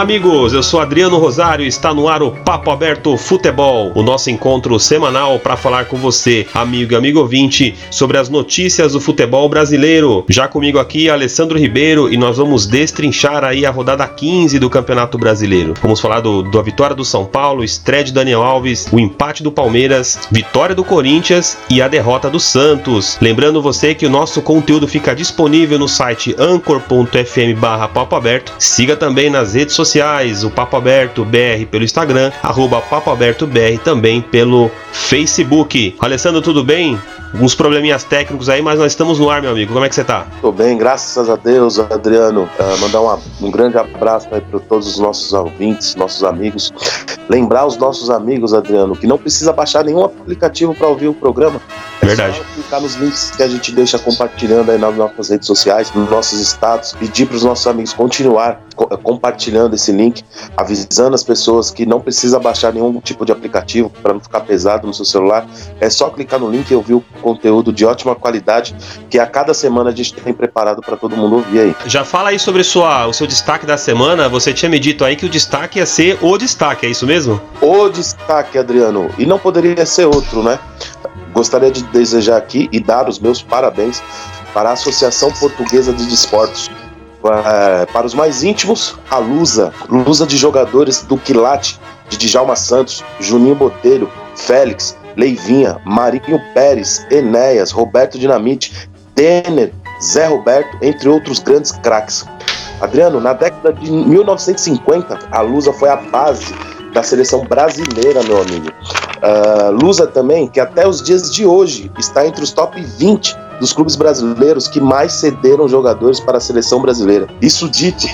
Olá, amigos. Eu sou Adriano Rosário e está no ar o Papo Aberto Futebol, o nosso encontro semanal para falar com você, amigo e amigo ouvinte, sobre as notícias do futebol brasileiro. Já comigo aqui, Alessandro Ribeiro, e nós vamos destrinchar aí a rodada 15 do Campeonato Brasileiro. Vamos falar do, da vitória do São Paulo, estreia de Daniel Alves, o empate do Palmeiras, vitória do Corinthians e a derrota do Santos. Lembrando você que o nosso conteúdo fica disponível no site anchor.fm barra papo aberto. Siga também nas redes sociais, o Papo Aberto BR pelo Instagram, arroba Papo Aberto BR também pelo Facebook. Alessandro, tudo bem? Alguns probleminhas técnicos aí, mas nós estamos no ar, meu amigo. Como é que você tá? Tô bem, graças a Deus, Adriano. Uh, mandar uma, um grande abraço aí para todos os nossos ouvintes, nossos amigos. Lembrar os nossos amigos, Adriano, que não precisa baixar nenhum aplicativo para ouvir o programa. É Verdade. Só clicar nos links que a gente deixa compartilhando aí nas nossas redes sociais, nos nossos status, pedir para os nossos amigos continuar co compartilhando esse link, avisando as pessoas que não precisa baixar nenhum tipo de aplicativo para não ficar pesado no seu celular. É só clicar no link e ouvir o conteúdo de ótima qualidade que a cada semana a gente tem preparado para todo mundo ouvir aí. Já fala aí sobre sua, o seu destaque da semana. Você tinha me dito aí que o destaque ia ser o destaque, é isso mesmo? O destaque, Adriano. E não poderia ser outro, né? Gostaria de desejar aqui e dar os meus parabéns para a Associação Portuguesa de Desportos. Para os mais íntimos, a Lusa, Lusa de jogadores do Quilate, de Djalma Santos, Juninho Botelho, Félix, Leivinha, Marinho Pérez, Enéas, Roberto Dinamite, Denner, Zé Roberto, entre outros grandes craques. Adriano, na década de 1950, a Lusa foi a base da seleção brasileira, meu amigo. Uh, Lusa também, que até os dias de hoje está entre os top 20 dos clubes brasileiros que mais cederam jogadores para a seleção brasileira. Isso dito,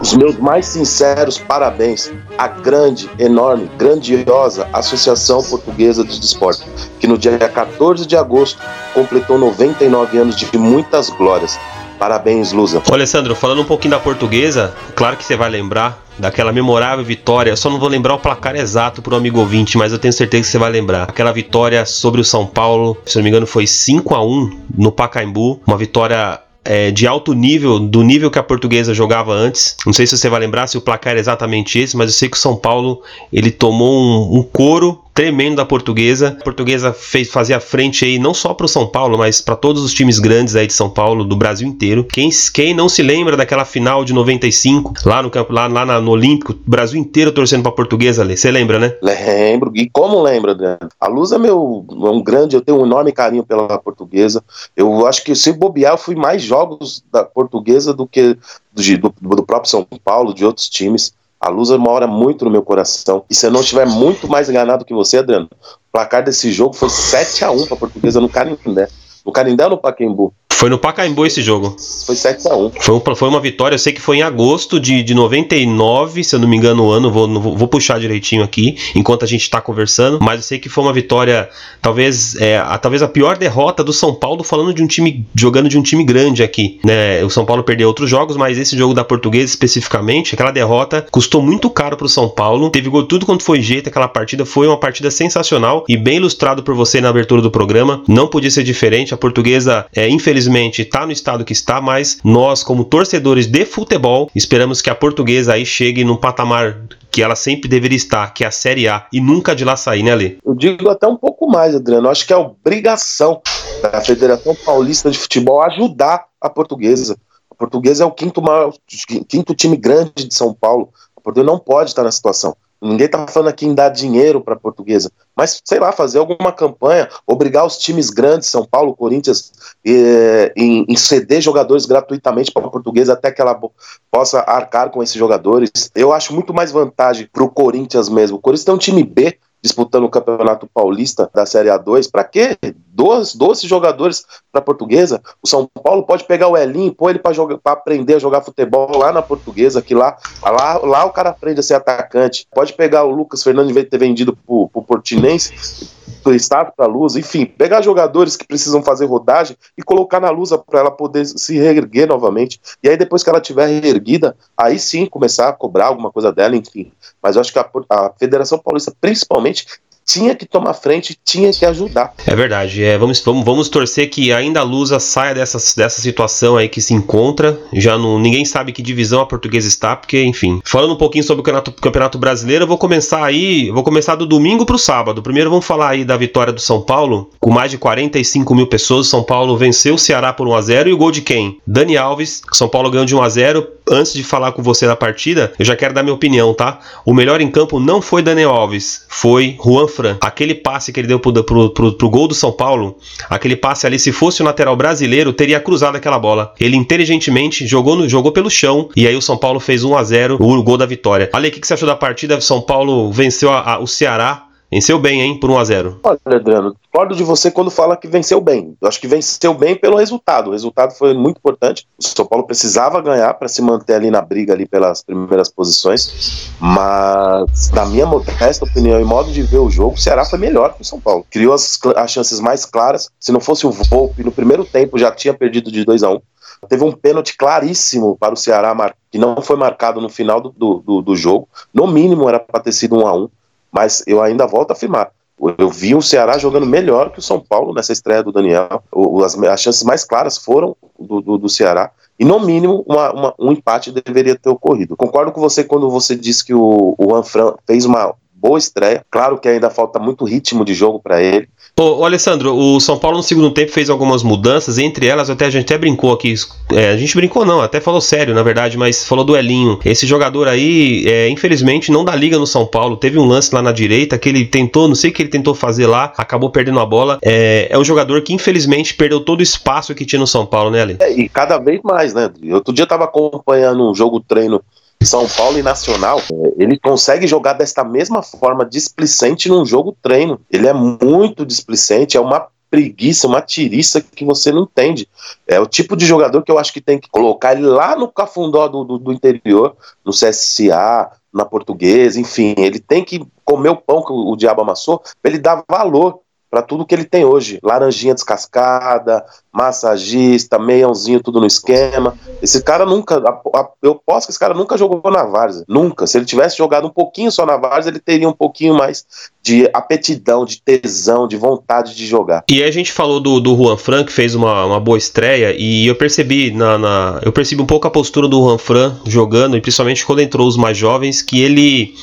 os meus mais sinceros parabéns à grande, enorme, grandiosa Associação Portuguesa de Desporto, que no dia 14 de agosto completou 99 anos de muitas glórias. Parabéns, Lusa. Ô, Alessandro, falando um pouquinho da portuguesa, claro que você vai lembrar daquela memorável vitória. Só não vou lembrar o placar exato pro amigo ouvinte, mas eu tenho certeza que você vai lembrar. Aquela vitória sobre o São Paulo, se não me engano, foi 5 a 1 no Pacaembu. Uma vitória é, de alto nível, do nível que a portuguesa jogava antes. Não sei se você vai lembrar se o placar é exatamente esse, mas eu sei que o São Paulo ele tomou um, um couro tremendo da portuguesa. A portuguesa fez, fazia frente aí não só para o São Paulo, mas para todos os times grandes aí de São Paulo, do Brasil inteiro. Quem, quem não se lembra daquela final de 95, lá no campo, lá, lá na, no Olímpico, o Brasil inteiro torcendo para a portuguesa ali. Você lembra, né? Lembro. E como lembra, Adriano? A Luz é meu é um grande, eu tenho um enorme carinho pela portuguesa. Eu acho que se bobear, eu fui mais jogos da portuguesa do que do, do, do próprio São Paulo, de outros times. A luz mora muito no meu coração. E se eu não estiver muito mais enganado que você, Adriano, o placar desse jogo foi 7 a 1 para a Portuguesa no Canindé. No Canindé ou no Paquembu? Foi no Pacaembu esse jogo. Foi 7x1. Foi, foi uma vitória, eu sei que foi em agosto de, de 99, se eu não me engano o ano, vou, vou, vou puxar direitinho aqui, enquanto a gente tá conversando, mas eu sei que foi uma vitória, talvez, é, a, talvez a pior derrota do São Paulo, falando de um time, jogando de um time grande aqui, né? O São Paulo perdeu outros jogos, mas esse jogo da Portuguesa especificamente, aquela derrota custou muito caro pro São Paulo, teve gol tudo quanto foi jeito, aquela partida foi uma partida sensacional e bem ilustrado por você na abertura do programa, não podia ser diferente, a Portuguesa, é, infelizmente, infelizmente está no estado que está, mas nós, como torcedores de futebol, esperamos que a portuguesa aí chegue num patamar que ela sempre deveria estar, que é a Série A, e nunca de lá sair, né, Ali? Eu digo até um pouco mais, Adriano. Eu acho que é obrigação da Federação Paulista de Futebol ajudar a portuguesa. A portuguesa é o quinto, maior, quinto time grande de São Paulo. A portuguesa não pode estar na situação. Ninguém está falando aqui em dar dinheiro para a portuguesa, mas sei lá, fazer alguma campanha, obrigar os times grandes, São Paulo, Corinthians, eh, em, em, ceder jogadores gratuitamente para a portuguesa até que ela possa arcar com esses jogadores. Eu acho muito mais vantagem para o Corinthians mesmo. O Corinthians tem um time B disputando o Campeonato Paulista da Série A2. Para quê? 12, 12 jogadores para portuguesa. O São Paulo pode pegar o Elinho pôr ele para aprender a jogar futebol lá na portuguesa, que lá, lá, lá o cara aprende a ser atacante. Pode pegar o Lucas Fernandes ter vendido para o Portinense estado para a Lusa, enfim, pegar jogadores que precisam fazer rodagem e colocar na Lusa para ela poder se reerguer novamente. E aí, depois que ela tiver reerguida, aí sim começar a cobrar alguma coisa dela, enfim. Mas eu acho que a, a Federação Paulista, principalmente, tinha que tomar frente, tinha que ajudar. É verdade. É, vamos, vamos, vamos torcer que ainda a Lusa saia dessa, dessa situação aí que se encontra. Já não, ninguém sabe que divisão a portuguesa está, porque, enfim. Falando um pouquinho sobre o Campeonato, Campeonato Brasileiro, eu vou começar aí. Vou começar do domingo para o sábado. Primeiro vamos falar aí da vitória do São Paulo, com mais de 45 mil pessoas. São Paulo venceu o Ceará por 1x0 e o gol de quem? Dani Alves. São Paulo ganhou de 1x0 antes de falar com você da partida, eu já quero dar minha opinião, tá? O melhor em campo não foi Daniel Alves, foi Juan Fran. Aquele passe que ele deu pro, pro, pro, pro gol do São Paulo, aquele passe ali, se fosse o lateral brasileiro, teria cruzado aquela bola. Ele inteligentemente jogou, no, jogou pelo chão e aí o São Paulo fez 1 a 0 o gol da vitória. Ale, o que, que você achou da partida? São Paulo venceu a, a, o Ceará Venceu bem, hein, por 1x0. Olha, Adriano, discordo de você quando fala que venceu bem. Eu acho que venceu bem pelo resultado. O resultado foi muito importante. O São Paulo precisava ganhar para se manter ali na briga ali pelas primeiras posições. Mas, na minha modesta opinião e modo de ver o jogo, o Ceará foi melhor que o São Paulo. Criou as, as chances mais claras. Se não fosse o Volpe, no primeiro tempo já tinha perdido de 2 a 1 Teve um pênalti claríssimo para o Ceará, que não foi marcado no final do, do, do jogo. No mínimo era para ter sido 1 a 1 mas eu ainda volto a afirmar. Eu vi o Ceará jogando melhor que o São Paulo nessa estreia do Daniel. As, as chances mais claras foram do, do, do Ceará. E no mínimo, uma, uma, um empate deveria ter ocorrido. Concordo com você quando você disse que o, o Anfran fez uma boa estreia. Claro que ainda falta muito ritmo de jogo para ele. Ô, ô, Alessandro, o São Paulo no segundo tempo fez algumas mudanças, entre elas até a gente até brincou aqui, é, a gente brincou não, até falou sério na verdade, mas falou do Elinho. Esse jogador aí, é, infelizmente, não dá liga no São Paulo. Teve um lance lá na direita que ele tentou, não sei o que ele tentou fazer lá, acabou perdendo a bola. É, é um jogador que infelizmente perdeu todo o espaço que tinha no São Paulo, né, Ali? É, e cada vez mais, né? Outro dia eu tava acompanhando um jogo treino são Paulo e Nacional, ele consegue jogar desta mesma forma displicente num jogo treino. Ele é muito displicente, é uma preguiça, uma tiriça que você não entende. É o tipo de jogador que eu acho que tem que colocar ele lá no cafundó do, do, do interior, no CSA, na portuguesa, enfim, ele tem que comer o pão que o, o diabo amassou para ele dar valor para tudo que ele tem hoje. Laranjinha descascada, massagista, meiãozinho, tudo no esquema. Esse cara nunca, a, a, eu posso que esse cara nunca jogou na Várzea, nunca. Se ele tivesse jogado um pouquinho só na Várzea, ele teria um pouquinho mais de apetidão, de tesão, de vontade de jogar. E a gente falou do, do Juan Fran, que fez uma, uma boa estreia, e eu percebi na, na, eu percebi um pouco a postura do Juan Fran jogando, e principalmente quando entrou os mais jovens, que ele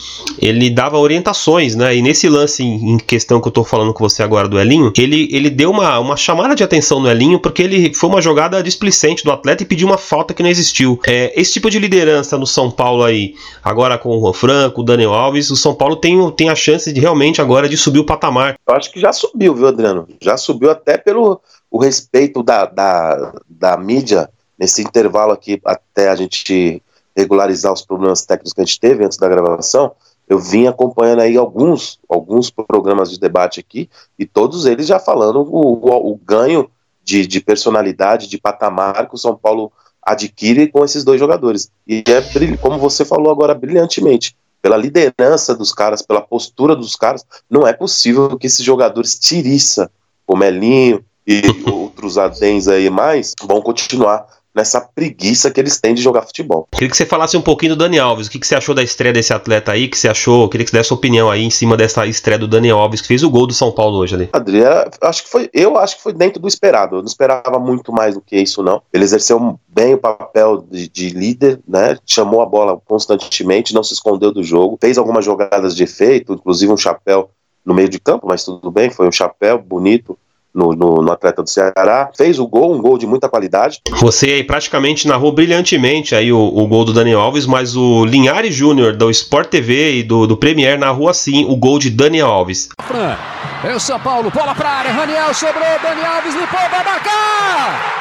ele dava orientações, né? E nesse lance em, em questão que eu tô falando com você agora do Elinho, ele, ele deu uma, uma chamada de atenção no Elinho, porque ele foi uma jogada displicente do atleta e pediu uma falta que não existiu. É, esse tipo de liderança no São Paulo aí, agora com o Juan Fran, com o Daniel Alves, o São Paulo tem, tem a chance de realmente agora de subir o patamar. Eu acho que já subiu, viu, Adriano? Já subiu até pelo o respeito da, da, da mídia nesse intervalo aqui, até a gente regularizar os problemas técnicos que a gente teve antes da gravação. Eu vim acompanhando aí alguns, alguns programas de debate aqui, e todos eles já falando o, o, o ganho de, de personalidade, de patamar que o São Paulo adquire com esses dois jogadores. E é, como você falou agora, brilhantemente pela liderança dos caras, pela postura dos caras, não é possível que esses jogadores tiriça, o Melinho e outros adens aí mais, vão continuar nessa preguiça que eles têm de jogar futebol. Queria que você falasse um pouquinho do Dani Alves. O que, você achou da estreia desse atleta aí? O que você achou? Queria que você desse sua opinião aí em cima dessa estreia do Dani Alves, que fez o gol do São Paulo hoje ali. Adriano, acho que foi, eu acho que foi dentro do esperado. Eu não esperava muito mais do que isso, não. Ele exerceu bem o papel de, de líder, né? Chamou a bola constantemente, não se escondeu do jogo, fez algumas jogadas de efeito, inclusive um chapéu no meio de campo, mas tudo bem, foi um chapéu bonito no, no, no, atleta do Ceará, fez o gol, um gol de muita qualidade. Você aí praticamente narrou brilhantemente aí o, o gol do Daniel Alves, mas o Linhares Júnior do Sport TV e do, do Premier narrou assim o gol de Daniel Alves. Fran, é o São Paulo, bola pra área, Raniel sobrou, Daniel Alves limpou, vai marcar!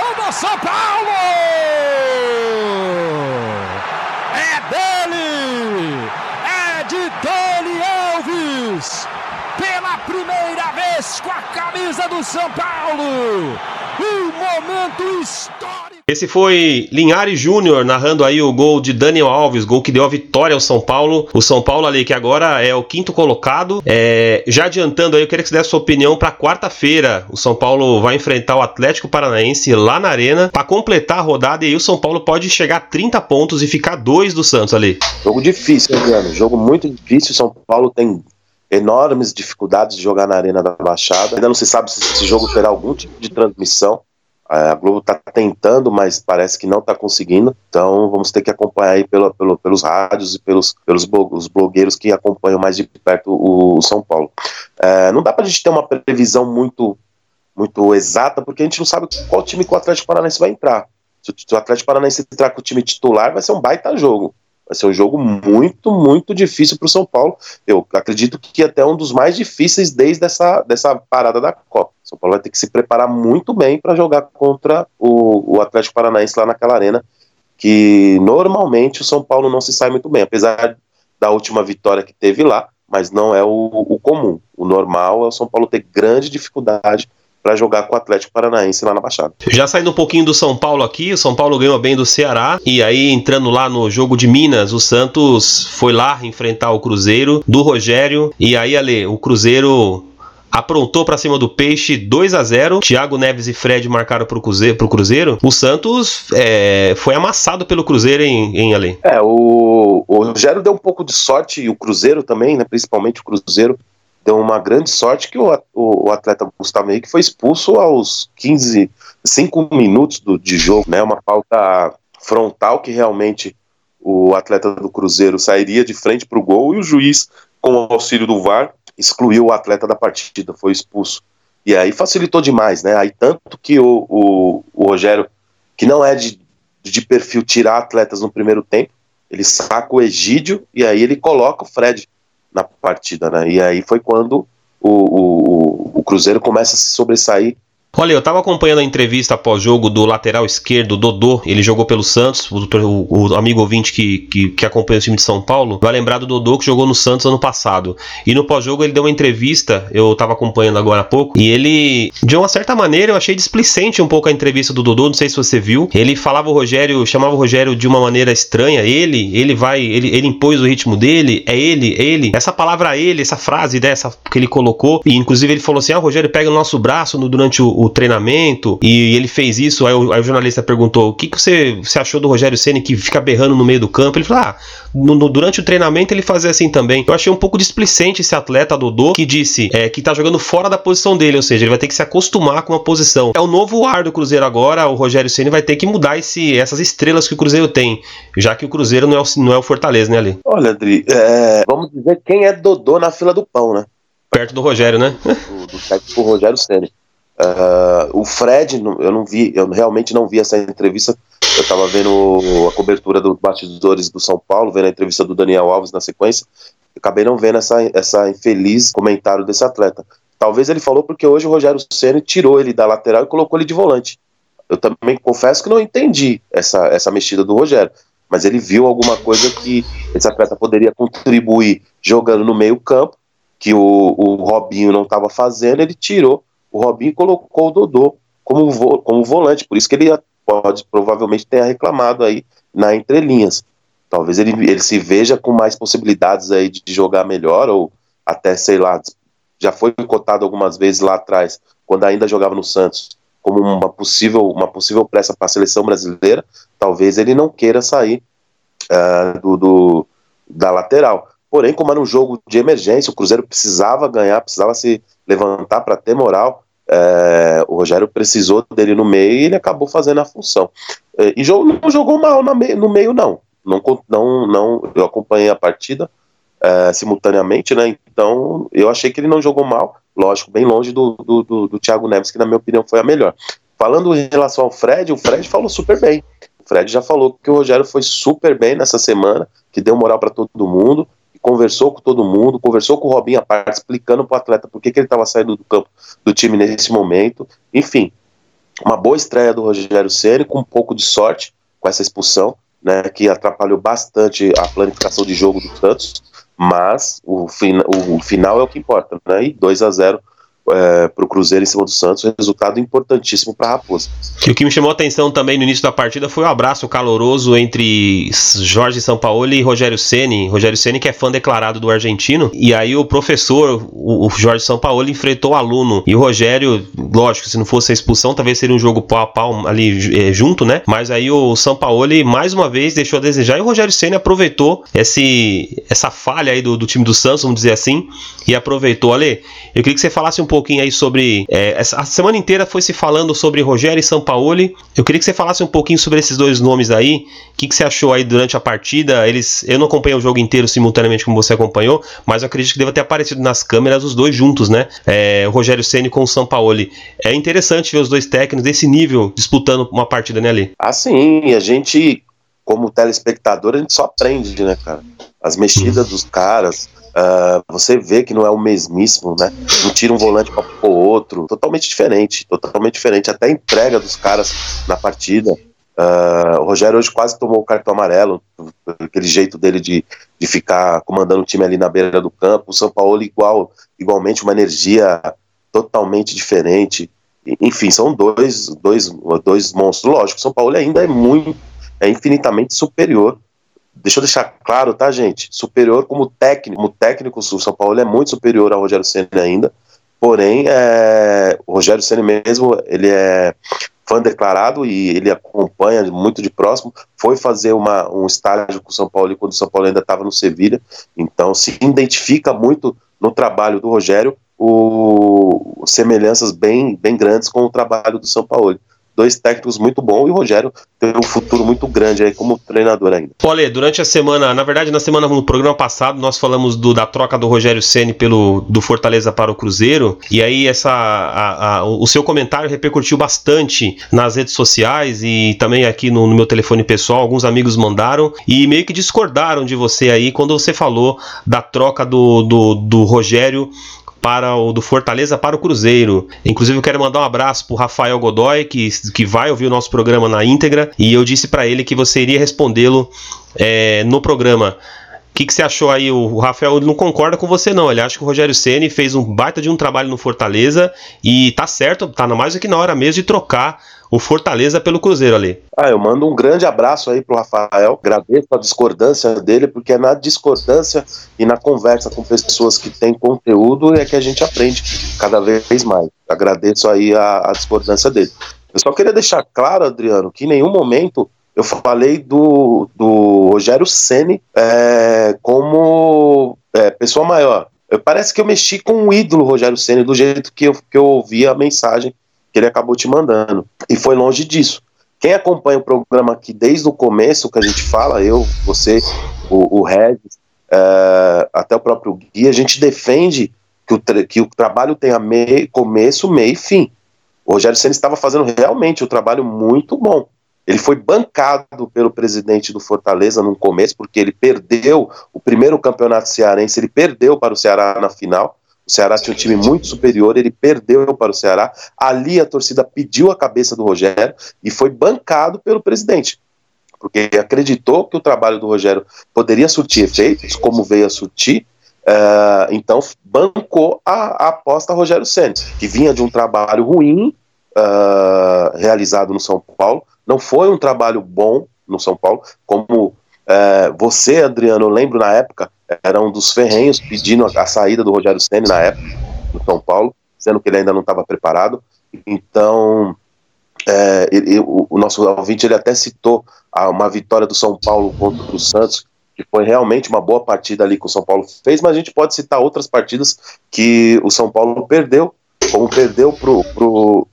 Gol do São Paulo! Primeira vez com a camisa do São Paulo. Um momento histórico. Esse foi Linhares Júnior narrando aí o gol de Daniel Alves, gol que deu a vitória ao São Paulo. O São Paulo ali que agora é o quinto colocado. É, já adiantando aí, eu queria que você desse sua opinião para quarta-feira. O São Paulo vai enfrentar o Atlético Paranaense lá na Arena para completar a rodada e aí o São Paulo pode chegar a 30 pontos e ficar dois do Santos ali. Jogo difícil, Adriano. Jogo muito difícil. O São Paulo tem enormes dificuldades de jogar na Arena da Baixada. Ainda não se sabe se esse jogo terá algum tipo de transmissão. É, a Globo está tentando, mas parece que não está conseguindo. Então vamos ter que acompanhar aí pelo, pelo, pelos rádios e pelos, pelos os blogueiros que acompanham mais de perto o, o São Paulo. É, não dá para a gente ter uma previsão muito, muito exata, porque a gente não sabe qual time que o Atlético Paranaense vai entrar. Se o Atlético Paranaense entrar com o time titular, vai ser um baita jogo. Vai ser um jogo muito, muito difícil para o São Paulo. Eu acredito que até um dos mais difíceis desde essa dessa parada da Copa. São Paulo vai ter que se preparar muito bem para jogar contra o, o Atlético Paranaense lá naquela arena, que normalmente o São Paulo não se sai muito bem, apesar da última vitória que teve lá, mas não é o, o comum. O normal é o São Paulo ter grande dificuldade para jogar com o Atlético Paranaense lá na Baixada. Já saindo um pouquinho do São Paulo aqui, o São Paulo ganhou bem do Ceará e aí entrando lá no jogo de Minas, o Santos foi lá enfrentar o Cruzeiro do Rogério e aí ali o Cruzeiro aprontou para cima do Peixe 2 a 0 Thiago Neves e Fred marcaram pro Cruzeiro. Pro Cruzeiro. O Santos é, foi amassado pelo Cruzeiro em, em. É, o, o Rogério deu um pouco de sorte e o Cruzeiro também, né? Principalmente o Cruzeiro deu uma grande sorte que o, o, o atleta Gustavo Henrique foi expulso aos 15, 5 minutos do, de jogo, né? Uma falta frontal que realmente o atleta do Cruzeiro sairia de frente para o gol e o juiz, com o auxílio do VAR, excluiu o atleta da partida, foi expulso. E aí facilitou demais, né? Aí tanto que o, o, o Rogério, que não é de, de perfil tirar atletas no primeiro tempo, ele saca o Egídio e aí ele coloca o Fred na partida, né? E aí foi quando o, o, o Cruzeiro começa a se sobressair Olha, eu tava acompanhando a entrevista pós-jogo do lateral esquerdo, Dodô. Ele jogou pelo Santos. O, o, o, amigo ouvinte que, que, que acompanha o time de São Paulo vai lembrar do Dodô que jogou no Santos ano passado. E no pós-jogo ele deu uma entrevista, eu tava acompanhando agora há pouco, e ele, de uma certa maneira, eu achei displicente um pouco a entrevista do Dodô, não sei se você viu. Ele falava o Rogério, chamava o Rogério de uma maneira estranha. Ele, ele vai, ele, ele impôs o ritmo dele, é ele, ele. Essa palavra ele, essa frase dessa que ele colocou, e inclusive ele falou assim: ah, o Rogério pega o nosso braço no, durante o o treinamento e ele fez isso. Aí o, aí o jornalista perguntou: o que, que você, você achou do Rogério Ceni que fica berrando no meio do campo? Ele falou: ah, no, no, durante o treinamento ele fazia assim também. Eu achei um pouco displicente esse atleta Dodô que disse é, que tá jogando fora da posição dele, ou seja, ele vai ter que se acostumar com a posição. É o novo ar do Cruzeiro agora. O Rogério Ceni vai ter que mudar esse, essas estrelas que o Cruzeiro tem, já que o Cruzeiro não é o, não é o Fortaleza, né, Ali? Olha, Adri, é, vamos dizer quem é Dodô na fila do pão, né? Perto do Rogério, né? Do, do Rogério Ceni. Uh, o Fred, eu não vi, eu realmente não vi essa entrevista. Eu estava vendo a cobertura dos bastidores do São Paulo, vendo a entrevista do Daniel Alves na sequência. Acabei não vendo essa, essa infeliz comentário desse atleta. Talvez ele falou porque hoje o Rogério Ceni tirou ele da lateral e colocou ele de volante. Eu também confesso que não entendi essa, essa mexida do Rogério, mas ele viu alguma coisa que esse atleta poderia contribuir jogando no meio campo, que o, o Robinho não estava fazendo, ele tirou o Robinho colocou o Dodô como, vo, como volante, por isso que ele pode provavelmente tenha reclamado aí na entrelinhas. Talvez ele, ele se veja com mais possibilidades aí de jogar melhor, ou até, sei lá, já foi cotado algumas vezes lá atrás, quando ainda jogava no Santos, como uma possível, uma possível peça para a seleção brasileira, talvez ele não queira sair uh, do, do, da lateral. Porém, como era um jogo de emergência, o Cruzeiro precisava ganhar, precisava se levantar para ter moral, é, o Rogério precisou dele no meio e ele acabou fazendo a função. É, e não jogou mal no meio, no meio não. Não, não, não. Eu acompanhei a partida é, simultaneamente, né? Então eu achei que ele não jogou mal. Lógico, bem longe do, do, do, do Thiago Neves, que na minha opinião foi a melhor. Falando em relação ao Fred, o Fred falou super bem. O Fred já falou que o Rogério foi super bem nessa semana, que deu moral para todo mundo, conversou com todo mundo, conversou com o Robinho a parte, explicando para o atleta por que, ele estava saindo do campo do time nesse momento. Enfim, uma boa estreia do Rogério Ceni com um pouco de sorte com essa expulsão, né, que atrapalhou bastante a planificação de jogo do Santos, mas o, fin o final é o que importa, né? E 2 a 0 é, para o Cruzeiro em cima do Santos, resultado importantíssimo para a Raposa. E o que me chamou a atenção também no início da partida foi o abraço caloroso entre Jorge Sampaoli e Rogério Ceni. Rogério Ceni que é fã declarado do argentino, e aí o professor, o, Jorge Sampaoli enfrentou o aluno e o Rogério, lógico, se não fosse a expulsão, talvez seria um jogo pau a pau ali é, junto, né? Mas aí o Sampaoli mais uma vez deixou a desejar e o Rogério Ceni aproveitou esse essa falha aí do, do time do Santos, vamos dizer assim, e aproveitou. Ale, eu queria que você falasse um pouquinho aí sobre. É, essa, a semana inteira foi se falando sobre Rogério e Sampaoli. Eu queria que você falasse um pouquinho sobre esses dois nomes aí. O que, que você achou aí durante a partida? Eles, eu não acompanhei o jogo inteiro simultaneamente como você acompanhou, mas eu acredito que deva ter aparecido nas câmeras os dois juntos, né? É, o Rogério Ceni com o Sampaoli. É interessante ver os dois técnicos desse nível disputando uma partida, né, Ali? Ah, sim. A gente, como telespectador, a gente só aprende, né, cara? As mexidas dos caras, Uh, você vê que não é o mesmíssimo, né? Um tira um volante para o outro, totalmente diferente, totalmente diferente. Até a entrega dos caras na partida. Uh, o Rogério hoje quase tomou o cartão amarelo, aquele jeito dele de, de ficar comandando o time ali na beira do campo. O São Paulo igual, igualmente uma energia totalmente diferente. Enfim, são dois, dois, dois monstros. Lógico, São Paulo ainda é muito, é infinitamente superior deixa eu deixar claro, tá, gente? Superior como técnico, como técnico, o São Paulo é muito superior ao Rogério Senna ainda. Porém, é, o Rogério Senna mesmo, ele é fã declarado e ele acompanha muito de próximo. Foi fazer uma, um estágio com o São Paulo quando o São Paulo ainda estava no Sevilha. Então, se identifica muito no trabalho do Rogério o, semelhanças bem, bem grandes com o trabalho do São Paulo dois técnicos muito bons e o Rogério tem um futuro muito grande aí como treinador ainda. Olha, durante a semana, na verdade, na semana no programa passado, nós falamos do, da troca do Rogério Ceni pelo do Fortaleza para o Cruzeiro, e aí essa a, a, o seu comentário repercutiu bastante nas redes sociais e também aqui no, no meu telefone pessoal, alguns amigos mandaram e meio que discordaram de você aí quando você falou da troca do, do, do Rogério para o do Fortaleza para o Cruzeiro. Inclusive eu quero mandar um abraço para o Rafael Godoy que, que vai ouvir o nosso programa na íntegra e eu disse para ele que você iria respondê-lo é, no programa. O que, que, você achou aí? O Rafael não concorda com você, não. Ele acha que o Rogério Ceni fez um baita de um trabalho no Fortaleza e tá certo, tá mais do que na hora mesmo de trocar o Fortaleza pelo Cruzeiro ali. Ah, eu mando um grande abraço aí pro Rafael. Agradeço a discordância dele, porque é na discordância e na conversa com pessoas que têm conteúdo é que a gente aprende cada vez mais. Agradeço aí a, a discordância dele. Eu só queria deixar claro, Adriano, que em nenhum momento eu falei do, do Rogério Ceni é, como é, pessoa maior. Parece que eu mexi com o ídolo Rogério Ceni do jeito que eu, que eu ouvi a mensagem que ele acabou te mandando. E foi longe disso. Quem acompanha o programa aqui desde o começo, que a gente fala, eu, você, o, o Regis, é, até o próprio Gui, a gente defende que o, que o trabalho tenha começo, meio e fim. O Rogério Senna estava fazendo realmente um trabalho muito bom. Ele foi bancado pelo presidente do Fortaleza no começo, porque ele perdeu o primeiro campeonato cearense, ele perdeu para o Ceará na final. O Ceará tinha um time muito superior, ele perdeu para o Ceará. Ali a torcida pediu a cabeça do Rogério e foi bancado pelo presidente, porque acreditou que o trabalho do Rogério poderia surtir efeitos, como veio a surtir. Uh, então bancou a, a aposta Rogério Senna, que vinha de um trabalho ruim uh, realizado no São Paulo. Não foi um trabalho bom no São Paulo, como uh, você, Adriano, eu lembro na época, era um dos ferrenhos pedindo a, a saída do Rogério Senna na época, no São Paulo, dizendo que ele ainda não estava preparado. Então, é, ele, o, o, nosso ouvinte ele até citou a, uma vitória do São Paulo contra o Santos, que foi realmente uma boa partida ali que o São Paulo fez, mas a gente pode citar outras partidas que o São Paulo perdeu, como perdeu pro, pro,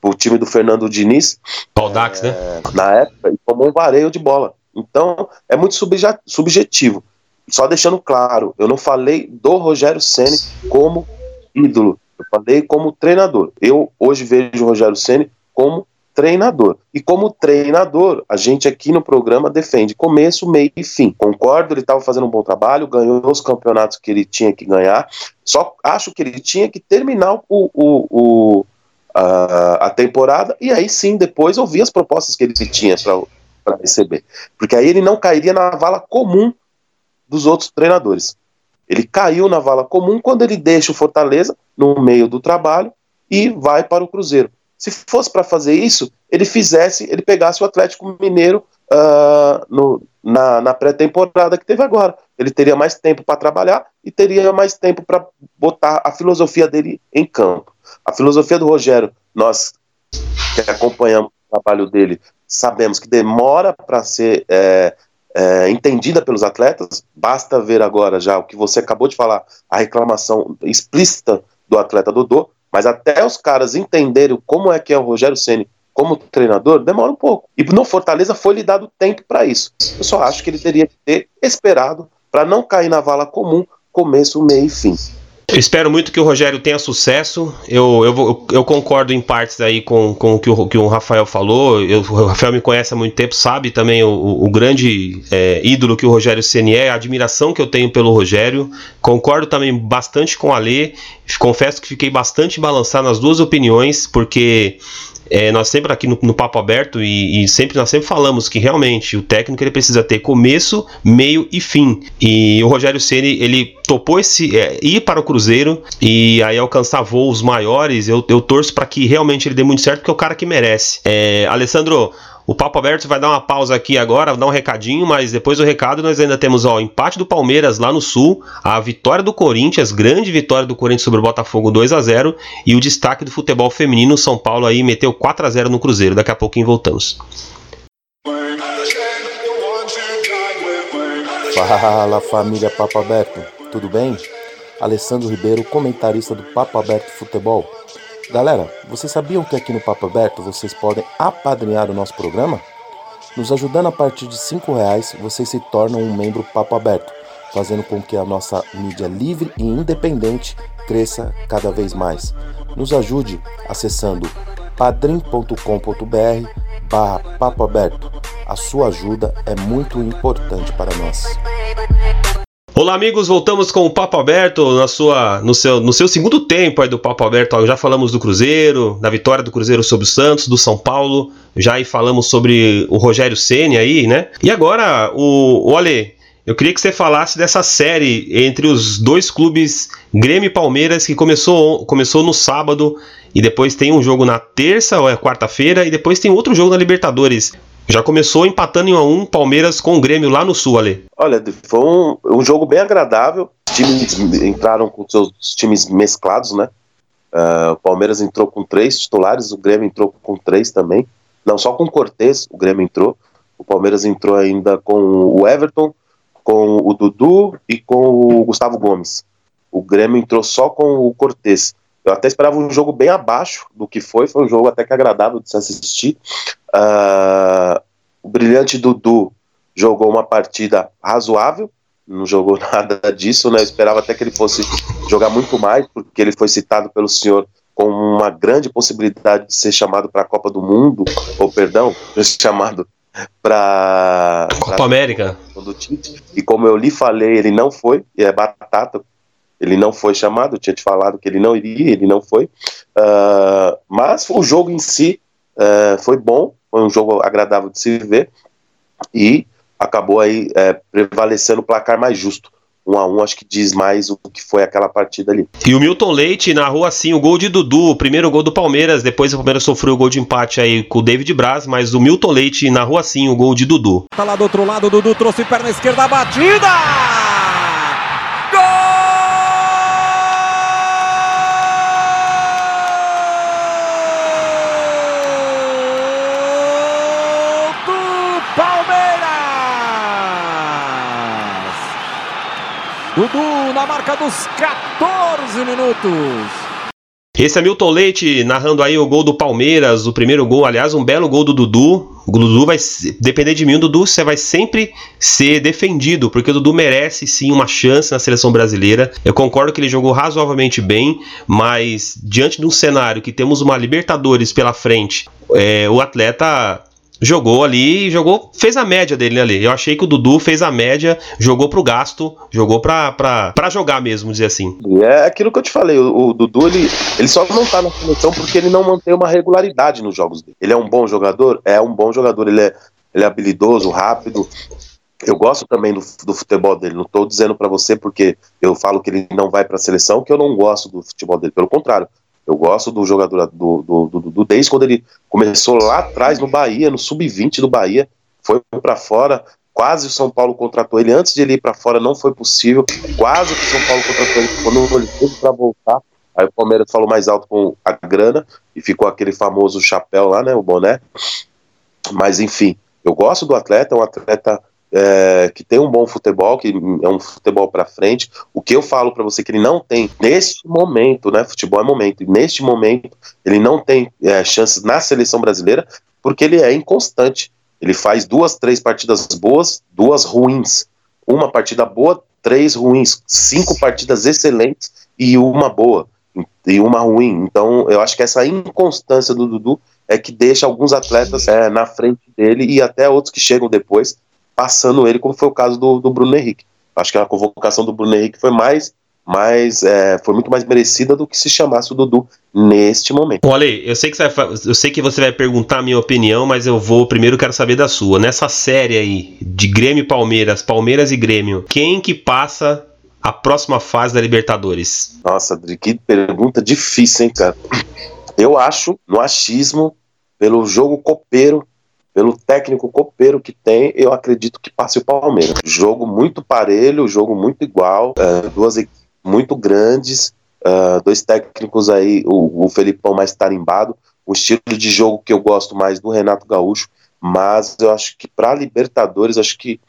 pro time do Fernando Diniz. Baldax, né? é, né? Na época, e tomou um vareio de bola. Então, é muito subjetivo. Só deixando claro, eu não falei do Rogério Ceni como ídolo, eu falei como treinador. Eu hoje vejo o Rogério Ceni como treinador. E como treinador, a gente aqui no programa defende começo, meio e fim. Concordo, ele estava fazendo um bom trabalho, ganhou os campeonatos que ele tinha que ganhar. Só acho que ele tinha que terminar o, o, o a, a, temporada e aí sim depois ouvir as propostas que ele tinha para receber. Porque aí ele não cairia na vala comum dos outros treinadores. Ele caiu na vala comum quando ele deixa o Fortaleza no meio do trabalho e vai para o Cruzeiro. Se fosse para fazer isso, ele fizesse, ele pegasse o Atlético Mineiro uh, no, na, na pré-temporada que teve agora. Ele teria mais tempo para trabalhar e teria mais tempo para botar a filosofia dele em campo. A filosofia do Rogério, nós que acompanhamos o trabalho dele, sabemos que demora para ser é, é, entendida pelos atletas. Basta ver agora já o que você acabou de falar, a reclamação explícita do atleta Dodô, mas até os caras entenderem como é que é o Rogério Ceni como treinador, demora um pouco. E no Fortaleza foi lhe dado tempo para isso. Eu só acho que ele teria que ter esperado para não cair na vala comum, começo, meio e fim. Eu espero muito que o Rogério tenha sucesso. Eu, eu, eu concordo em partes aí com, com o, que o que o Rafael falou. Eu, o Rafael me conhece há muito tempo, sabe também o, o grande é, ídolo que o Rogério Ceni é, a admiração que eu tenho pelo Rogério. Concordo também bastante com a Lê. Confesso que fiquei bastante balançado nas duas opiniões, porque é, nós sempre aqui no, no Papo Aberto e, e, sempre nós sempre falamos que realmente o técnico ele precisa ter começo, meio e fim. E o Rogério Ceni ele topou esse é, ir para o Cruzeiro e aí alcançar voos maiores. Eu, eu torço para que realmente ele dê muito certo porque é o cara que merece. É, Alessandro o Papo Aberto vai dar uma pausa aqui agora, dar um recadinho, mas depois do recado nós ainda temos ó, o empate do Palmeiras lá no Sul, a vitória do Corinthians, grande vitória do Corinthians sobre o Botafogo 2 a 0 e o destaque do futebol feminino, São Paulo aí meteu 4 a 0 no Cruzeiro. Daqui a pouquinho voltamos. Fala família Papo Aberto, tudo bem? Alessandro Ribeiro, comentarista do Papo Aberto Futebol. Galera, vocês sabiam que aqui no Papo Aberto vocês podem apadrinhar o nosso programa? Nos ajudando a partir de R$ reais, vocês se tornam um membro Papo Aberto, fazendo com que a nossa mídia livre e independente cresça cada vez mais. Nos ajude acessando padrim.com.br barra Papo Aberto. A sua ajuda é muito importante para nós. Olá amigos, voltamos com o Papo Aberto na sua, no, seu, no seu segundo tempo aí do Papo Aberto. Já falamos do Cruzeiro, da vitória do Cruzeiro sobre o Santos, do São Paulo. Já aí falamos sobre o Rogério Ceni aí, né? E agora, o, o Ale, eu queria que você falasse dessa série entre os dois clubes Grêmio e Palmeiras que começou, começou no sábado e depois tem um jogo na terça ou é quarta-feira e depois tem outro jogo na Libertadores. Já começou empatando em 1 a 1 Palmeiras com o Grêmio lá no Sul, Ale. Olha, foi um, um jogo bem agradável. Os times entraram com seus times mesclados, né? Uh, o Palmeiras entrou com três titulares, o Grêmio entrou com três também. Não, só com o Cortez o Grêmio entrou. O Palmeiras entrou ainda com o Everton, com o Dudu e com o Gustavo Gomes. O Grêmio entrou só com o Cortez. Eu até esperava um jogo bem abaixo do que foi, foi um jogo até que agradável de se assistir. Uh, o brilhante Dudu jogou uma partida razoável, não jogou nada disso, né? Eu esperava até que ele fosse jogar muito mais, porque ele foi citado pelo senhor com uma grande possibilidade de ser chamado para a Copa do Mundo, ou perdão, chamado para Copa pra, América. E como eu lhe falei, ele não foi, e é batata, ele não foi chamado, eu tinha te falado que ele não iria, ele não foi. Uh, mas o jogo em si uh, foi bom, foi um jogo agradável de se ver e acabou aí é, prevalecendo o placar mais justo. Um a um, acho que diz mais o que foi aquela partida ali. E o Milton Leite narrou assim o gol de Dudu, o primeiro gol do Palmeiras, depois o Palmeiras sofreu o gol de empate aí com o David Braz, mas o Milton Leite narrou assim o gol de Dudu. Tá lá do outro lado, o Dudu trouxe perna esquerda, batida! Na marca dos 14 minutos. Esse é Milton Leite narrando aí o gol do Palmeiras, o primeiro gol, aliás, um belo gol do Dudu. O Dudu vai depender de mim, o Dudu você vai sempre ser defendido, porque o Dudu merece sim uma chance na seleção brasileira. Eu concordo que ele jogou razoavelmente bem, mas diante de um cenário que temos uma Libertadores pela frente, é, o atleta jogou ali, jogou, fez a média dele ali. Eu achei que o Dudu fez a média, jogou pro gasto, jogou pra, pra, pra jogar mesmo, dizer assim. É aquilo que eu te falei, o, o Dudu ele, ele só não tá na seleção porque ele não mantém uma regularidade nos jogos dele. Ele é um bom jogador? É um bom jogador, ele é, ele é habilidoso, rápido, Eu gosto também do, do futebol dele. Não estou dizendo para você porque eu falo que ele não vai para a seleção que eu não gosto do futebol dele. Pelo contrário, eu gosto do jogador do, do, do, do desde quando ele começou lá atrás no Bahia, no sub-20 do Bahia, foi para fora. Quase o São Paulo contratou ele antes de ele ir para fora, não foi possível. Quase o São Paulo contratou ele quando ele teve para voltar. Aí o Palmeiras falou mais alto com a grana e ficou aquele famoso chapéu lá, né, o boné. Mas enfim, eu gosto do atleta, é um atleta é, que tem um bom futebol, que é um futebol para frente. O que eu falo para você que ele não tem neste momento, né? Futebol é momento. E neste momento ele não tem é, chances na seleção brasileira porque ele é inconstante. Ele faz duas, três partidas boas, duas ruins. Uma partida boa, três ruins. Cinco partidas excelentes e uma boa e uma ruim. Então eu acho que essa inconstância do Dudu é que deixa alguns atletas é, na frente dele e até outros que chegam depois passando ele, como foi o caso do, do Bruno Henrique. Acho que a convocação do Bruno Henrique foi mais mas é, foi muito mais merecida do que se chamasse o Dudu neste momento. Olha, eu sei que você vai, eu sei que você vai perguntar a minha opinião, mas eu vou primeiro quero saber da sua. Nessa série aí de Grêmio e Palmeiras, Palmeiras e Grêmio, quem que passa a próxima fase da Libertadores? Nossa, que pergunta difícil, hein, cara? Eu acho, no achismo, pelo jogo copeiro pelo técnico copeiro que tem, eu acredito que passe o Palmeiras. Jogo muito parelho, jogo muito igual, é, duas equipes muito grandes, uh, dois técnicos aí, o, o Felipão mais tarimbado, um estilo de jogo que eu gosto mais do Renato Gaúcho, mas eu acho que para Libertadores, acho que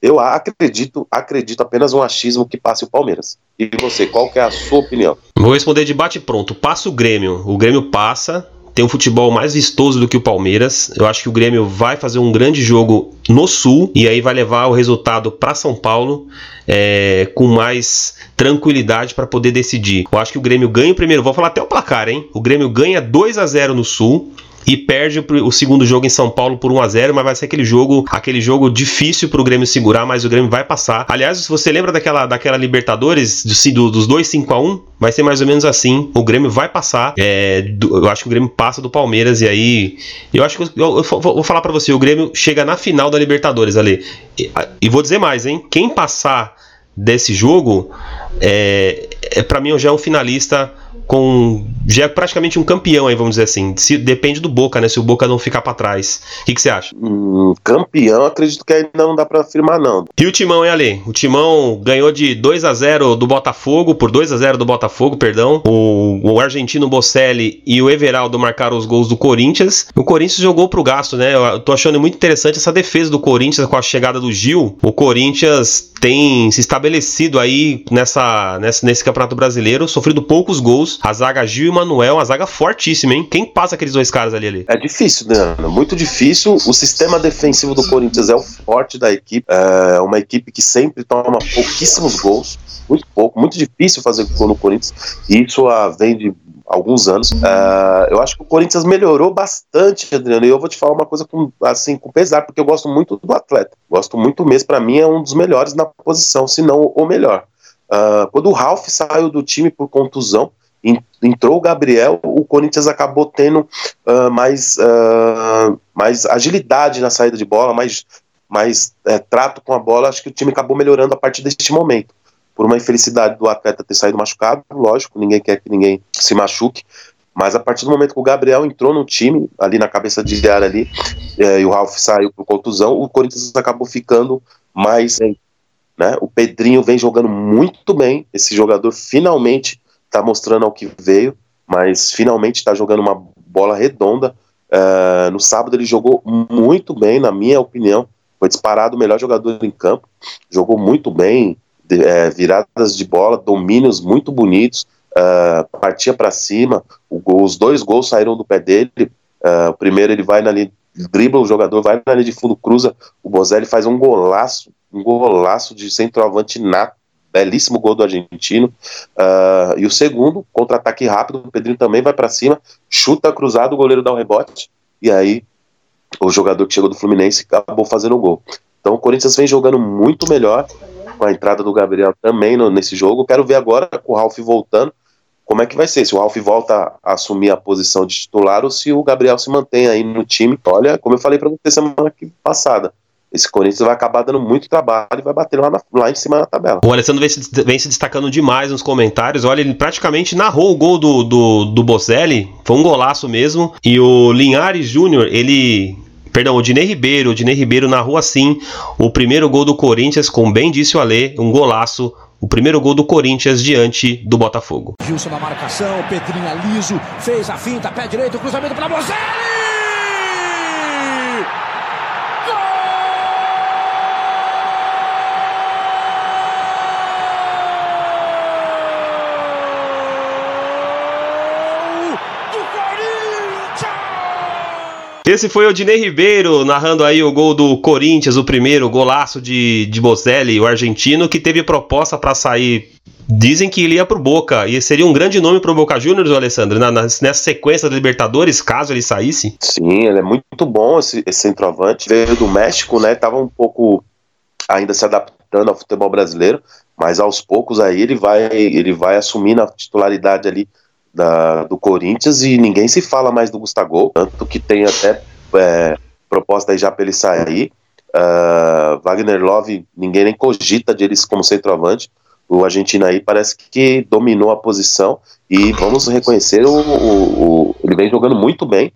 eu acredito, acredito apenas um achismo que passe o Palmeiras. E você, qual que é a sua opinião? Vou responder de bate pronto. Passa o Grêmio. O Grêmio passa, tem um futebol mais vistoso do que o Palmeiras. Eu acho que o Grêmio vai fazer um grande jogo no Sul e aí vai levar o resultado para São Paulo é, com mais tranquilidade para poder decidir. Eu acho que o Grêmio ganha o primeiro. Vou falar até o placar, hein? O Grêmio ganha 2 a 0 no Sul e perde o segundo jogo em São Paulo por 1 a 0 mas vai ser aquele jogo, aquele jogo difícil para o Grêmio segurar, mas o Grêmio vai passar. Aliás, se você lembra daquela, daquela Libertadores do, dos dois 5 a 1 vai ser mais ou menos assim. O Grêmio vai passar. É, do, eu acho que o Grêmio passa do Palmeiras e aí eu acho que eu, eu, eu vou falar para você, o Grêmio chega na final da Libertadores ali. E, e vou dizer mais, hein? Quem passar desse jogo é, é para mim já é um finalista com já é praticamente um campeão aí, vamos dizer assim. Se, depende do Boca, né? Se o Boca não ficar para trás. O que, que você acha? Hum, campeão, acredito que ainda não dá para afirmar, não. E o Timão, hein, Ali? O Timão ganhou de 2 a 0 do Botafogo, por 2 a 0 do Botafogo, perdão. O, o argentino Bocelli e o Everaldo marcaram os gols do Corinthians. O Corinthians jogou pro gasto, né? Eu tô achando muito interessante essa defesa do Corinthians com a chegada do Gil. O Corinthians tem se estabelecido aí nessa, nessa nesse Campeonato Brasileiro, sofrido poucos gols a zaga Gil e Manuel, uma zaga fortíssima, hein? Quem passa aqueles dois caras ali? ali? É difícil, né? Muito difícil. O sistema defensivo do Corinthians é o forte da equipe. É uma equipe que sempre toma pouquíssimos gols. Muito pouco, muito difícil fazer gol no Corinthians. E isso vem de alguns anos. Uh, eu acho que o Corinthians melhorou bastante, Adriano. E eu vou te falar uma coisa com, assim, com pesar, porque eu gosto muito do atleta. Gosto muito mesmo. Para mim, é um dos melhores na posição, se não o melhor. Uh, quando o Ralph saiu do time por contusão, entrou o Gabriel, o Corinthians acabou tendo uh, mais, uh, mais agilidade na saída de bola, mais, mais é, trato com a bola. Acho que o time acabou melhorando a partir deste momento. Por uma infelicidade do atleta ter saído machucado, lógico, ninguém quer que ninguém se machuque. Mas a partir do momento que o Gabriel entrou no time, ali na cabeça de área ali, é, e o Ralf saiu por contusão, o Corinthians acabou ficando mais. Né? O Pedrinho vem jogando muito bem. Esse jogador finalmente está mostrando ao que veio, mas finalmente está jogando uma bola redonda. Uh, no sábado ele jogou muito bem, na minha opinião. Foi disparado o melhor jogador em campo. Jogou muito bem, de, é, viradas de bola, domínios muito bonitos, uh, partia para cima. Gol, os dois gols saíram do pé dele. Uh, o primeiro ele vai na linha, dribla o jogador, vai na linha de fundo, cruza. O Bozelli faz um golaço, um golaço de centroavante nato belíssimo gol do argentino. Uh, e o segundo, contra-ataque rápido, o Pedrinho também vai para cima, chuta cruzado, o goleiro dá um rebote, e aí o jogador que chegou do Fluminense acabou fazendo o gol. Então o Corinthians vem jogando muito melhor, com a entrada do Gabriel também no, nesse jogo. Quero ver agora com o Ralf voltando, como é que vai ser? Se o Ralf volta a assumir a posição de titular ou se o Gabriel se mantém aí no time. Olha, como eu falei para você semana passada, esse Corinthians vai acabar dando muito trabalho e vai bater lá, na, lá em cima na tabela. O Alessandro vem se, vem se, destacando demais nos comentários. Olha, ele praticamente narrou o gol do, do, do Bozelli. Foi um golaço mesmo. E o Linhares Júnior, ele perdão, o Dinei Ribeiro, o Dinei Ribeiro narrou assim o primeiro gol do Corinthians, com bem disse o Alê, um golaço, o primeiro gol do Corinthians diante do Botafogo. Gilson na marcação, Pedrinho liso, fez a finta, pé direito, cruzamento para Bozelli! Esse foi o Dinei Ribeiro narrando aí o gol do Corinthians, o primeiro golaço de, de Bocelli, o argentino, que teve proposta para sair. Dizem que ele ia pro Boca e seria um grande nome pro Boca Juniors, Alessandro, na, na, nessa sequência da Libertadores, caso ele saísse. Sim, ele é muito bom esse, esse centroavante. Veio do México, né? Tava um pouco ainda se adaptando ao futebol brasileiro, mas aos poucos aí ele vai, ele vai assumindo a titularidade ali da, do Corinthians e ninguém se fala mais do Gustavo, tanto que tem até é, proposta aí já para ele sair. Uh, Wagner Love, ninguém nem cogita de como centroavante. O argentino aí parece que dominou a posição e vamos reconhecer o, o, o ele vem jogando muito bem,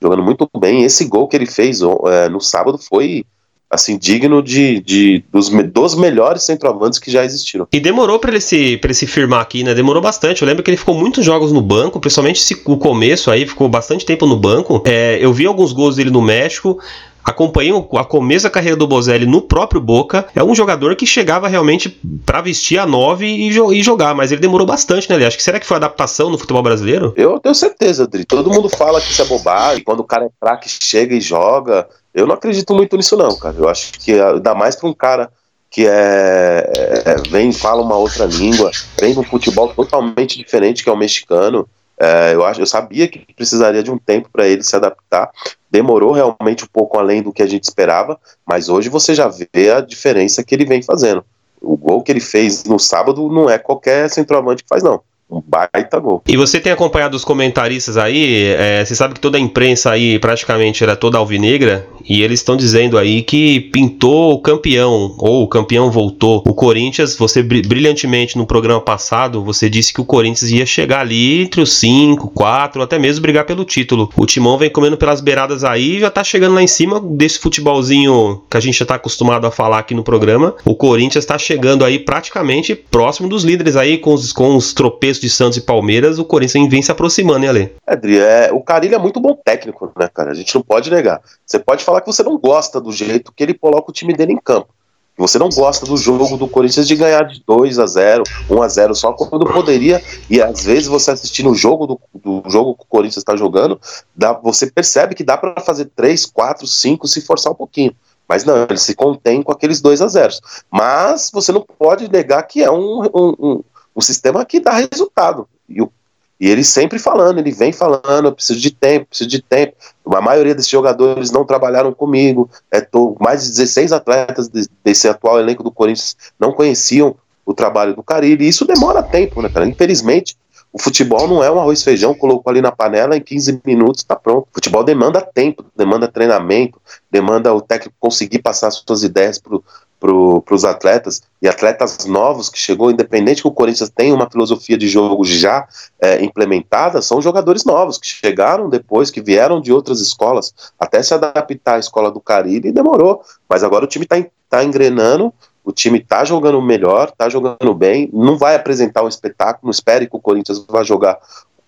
jogando muito bem. Esse gol que ele fez é, no sábado foi assim, digno de, de dos, dos melhores centroavantes que já existiram. E demorou para ele se ele se firmar aqui, né? Demorou bastante. Eu lembro que ele ficou muitos jogos no banco, principalmente o começo aí, ficou bastante tempo no banco. É, eu vi alguns gols dele no México. Acompanhei a começo da carreira do Bozelli no próprio Boca. É um jogador que chegava realmente para vestir a 9 e, e, jogar, mas ele demorou bastante, né? Acho que será que foi adaptação no futebol brasileiro? Eu tenho certeza, Adri. Todo mundo fala que isso é bobagem. Quando o cara é craque, chega e joga. Eu não acredito muito nisso, não, cara. Eu acho que dá mais para um cara que é, é, vem fala uma outra língua, vem um futebol totalmente diferente que é o mexicano. É, eu, acho, eu sabia que precisaria de um tempo para ele se adaptar. Demorou realmente um pouco além do que a gente esperava, mas hoje você já vê a diferença que ele vem fazendo. O gol que ele fez no sábado não é qualquer centroavante que faz, não um baita gol. E você tem acompanhado os comentaristas aí? É, você sabe que toda a imprensa aí praticamente era toda alvinegra e eles estão dizendo aí que pintou o campeão ou o campeão voltou. O Corinthians, você brilhantemente no programa passado, você disse que o Corinthians ia chegar ali entre os 5, 4, até mesmo brigar pelo título. O Timão vem comendo pelas beiradas aí já tá chegando lá em cima desse futebolzinho que a gente já tá acostumado a falar aqui no programa. O Corinthians tá chegando aí praticamente próximo dos líderes aí com os, com os tropeços de Santos e Palmeiras, o Corinthians vem se aproximando, hein, Ale? É, Adri, é, o Carilho é muito bom técnico, né, cara? A gente não pode negar. Você pode falar que você não gosta do jeito que ele coloca o time dele em campo. Você não gosta do jogo do Corinthians de ganhar de 2 a 0 1 a 0 só quando poderia. E às vezes você assistindo o jogo do, do jogo que o Corinthians está jogando, dá, você percebe que dá para fazer 3, 4, 5 se forçar um pouquinho. Mas não, ele se contém com aqueles 2 a 0 Mas você não pode negar que é um, um, um sistema que dá resultado. E, o, e ele sempre falando, ele vem falando, eu preciso de tempo, preciso de tempo. A maioria desses jogadores não trabalharam comigo. É, tô, mais de 16 atletas de, desse atual elenco do Corinthians não conheciam o trabalho do Carilli. E isso demora tempo, né, cara? Infelizmente, o futebol não é um arroz feijão, colocou ali na panela, em 15 minutos está pronto. O futebol demanda tempo, demanda treinamento, demanda o técnico conseguir passar as suas ideias para para os atletas e atletas novos que chegou, independente que o Corinthians tenha uma filosofia de jogo já é, implementada, são jogadores novos que chegaram depois, que vieram de outras escolas, até se adaptar à escola do Caribe e demorou. Mas agora o time está tá engrenando, o time está jogando melhor, está jogando bem, não vai apresentar um espetáculo, não espere que o Corinthians vá jogar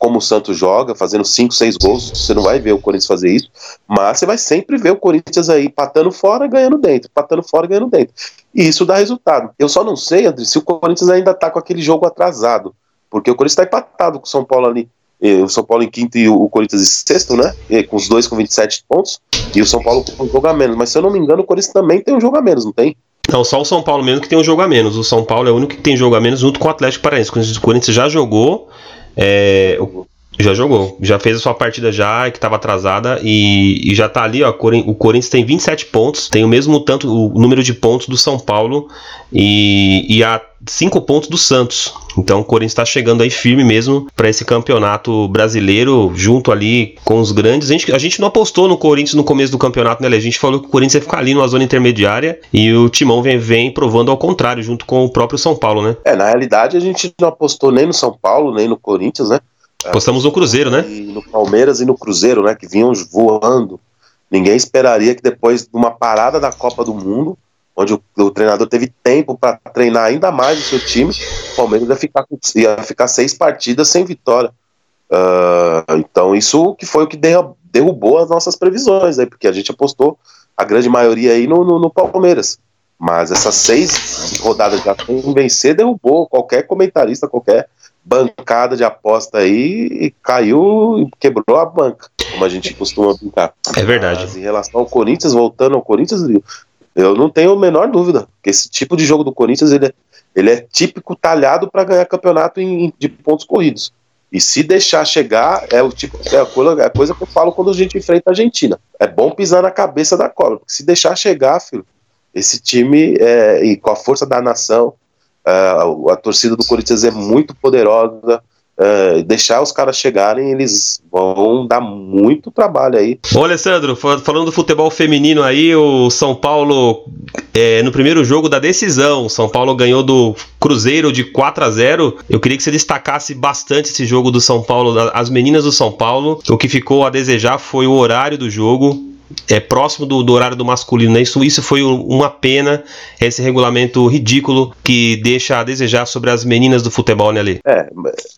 como o Santos joga, fazendo 5, 6 gols, você não vai ver o Corinthians fazer isso, mas você vai sempre ver o Corinthians aí patando fora, ganhando dentro, patando fora, ganhando dentro. E isso dá resultado. Eu só não sei, André, se o Corinthians ainda tá com aquele jogo atrasado, porque o Corinthians tá empatado com o São Paulo ali, o São Paulo em quinto e o Corinthians em sexto, né? Com os dois com 27 pontos, e o São Paulo com um jogo a menos. Mas se eu não me engano, o Corinthians também tem um jogo a menos, não tem? Não, só o São Paulo mesmo que tem um jogo a menos. O São Paulo é o único que tem jogo a menos junto com o Atlético Paranaense. O Corinthians já jogou, é, Já jogou, já fez a sua partida já, que estava atrasada, e, e, já tá ali, ó. O Corinthians tem 27 pontos, tem o mesmo tanto, o número de pontos do São Paulo, e, e a 5 pontos do Santos. Então o Corinthians está chegando aí firme mesmo para esse campeonato brasileiro, junto ali com os grandes. A gente, a gente não apostou no Corinthians no começo do campeonato, né, A gente falou que o Corinthians ia ficar ali numa zona intermediária e o Timão vem, vem provando ao contrário, junto com o próprio São Paulo, né? É, na realidade a gente não apostou nem no São Paulo, nem no Corinthians, né? Apostamos no Cruzeiro, né? E no Palmeiras e no Cruzeiro, né? Que vinham voando. Ninguém esperaria que depois de uma parada da Copa do Mundo, onde o, o treinador teve tempo para treinar ainda mais o seu time, o Palmeiras ia ficar, ia ficar seis partidas sem vitória. Uh, então, isso que foi o que derrubou as nossas previsões, aí, porque a gente apostou a grande maioria aí no, no, no Palmeiras. Mas essas seis rodadas já sem vencer derrubou qualquer comentarista, qualquer bancada de aposta aí e caiu e quebrou a banca, como a gente costuma brincar. É verdade. Mas em relação ao Corinthians, voltando ao Corinthians, eu não tenho a menor dúvida que esse tipo de jogo do Corinthians ele é, ele é típico talhado para ganhar campeonato em, de pontos corridos. E se deixar chegar, é o tipo é a, coisa, é a coisa que eu falo quando a gente enfrenta a Argentina. É bom pisar na cabeça da cobra, porque se deixar chegar, filho, esse time, é, e com a força da nação, Uh, a torcida do Corinthians é muito poderosa. Uh, deixar os caras chegarem, eles vão dar muito trabalho aí. Ô Alessandro, falando do futebol feminino aí, o São Paulo, é, no primeiro jogo da decisão, São Paulo ganhou do Cruzeiro de 4 a 0 Eu queria que você destacasse bastante esse jogo do São Paulo, as meninas do São Paulo. O que ficou a desejar foi o horário do jogo é próximo do, do, horário do masculino, né? Isso, isso foi uma pena, esse regulamento ridículo que deixa a desejar sobre as meninas do futebol, né, Ali? É,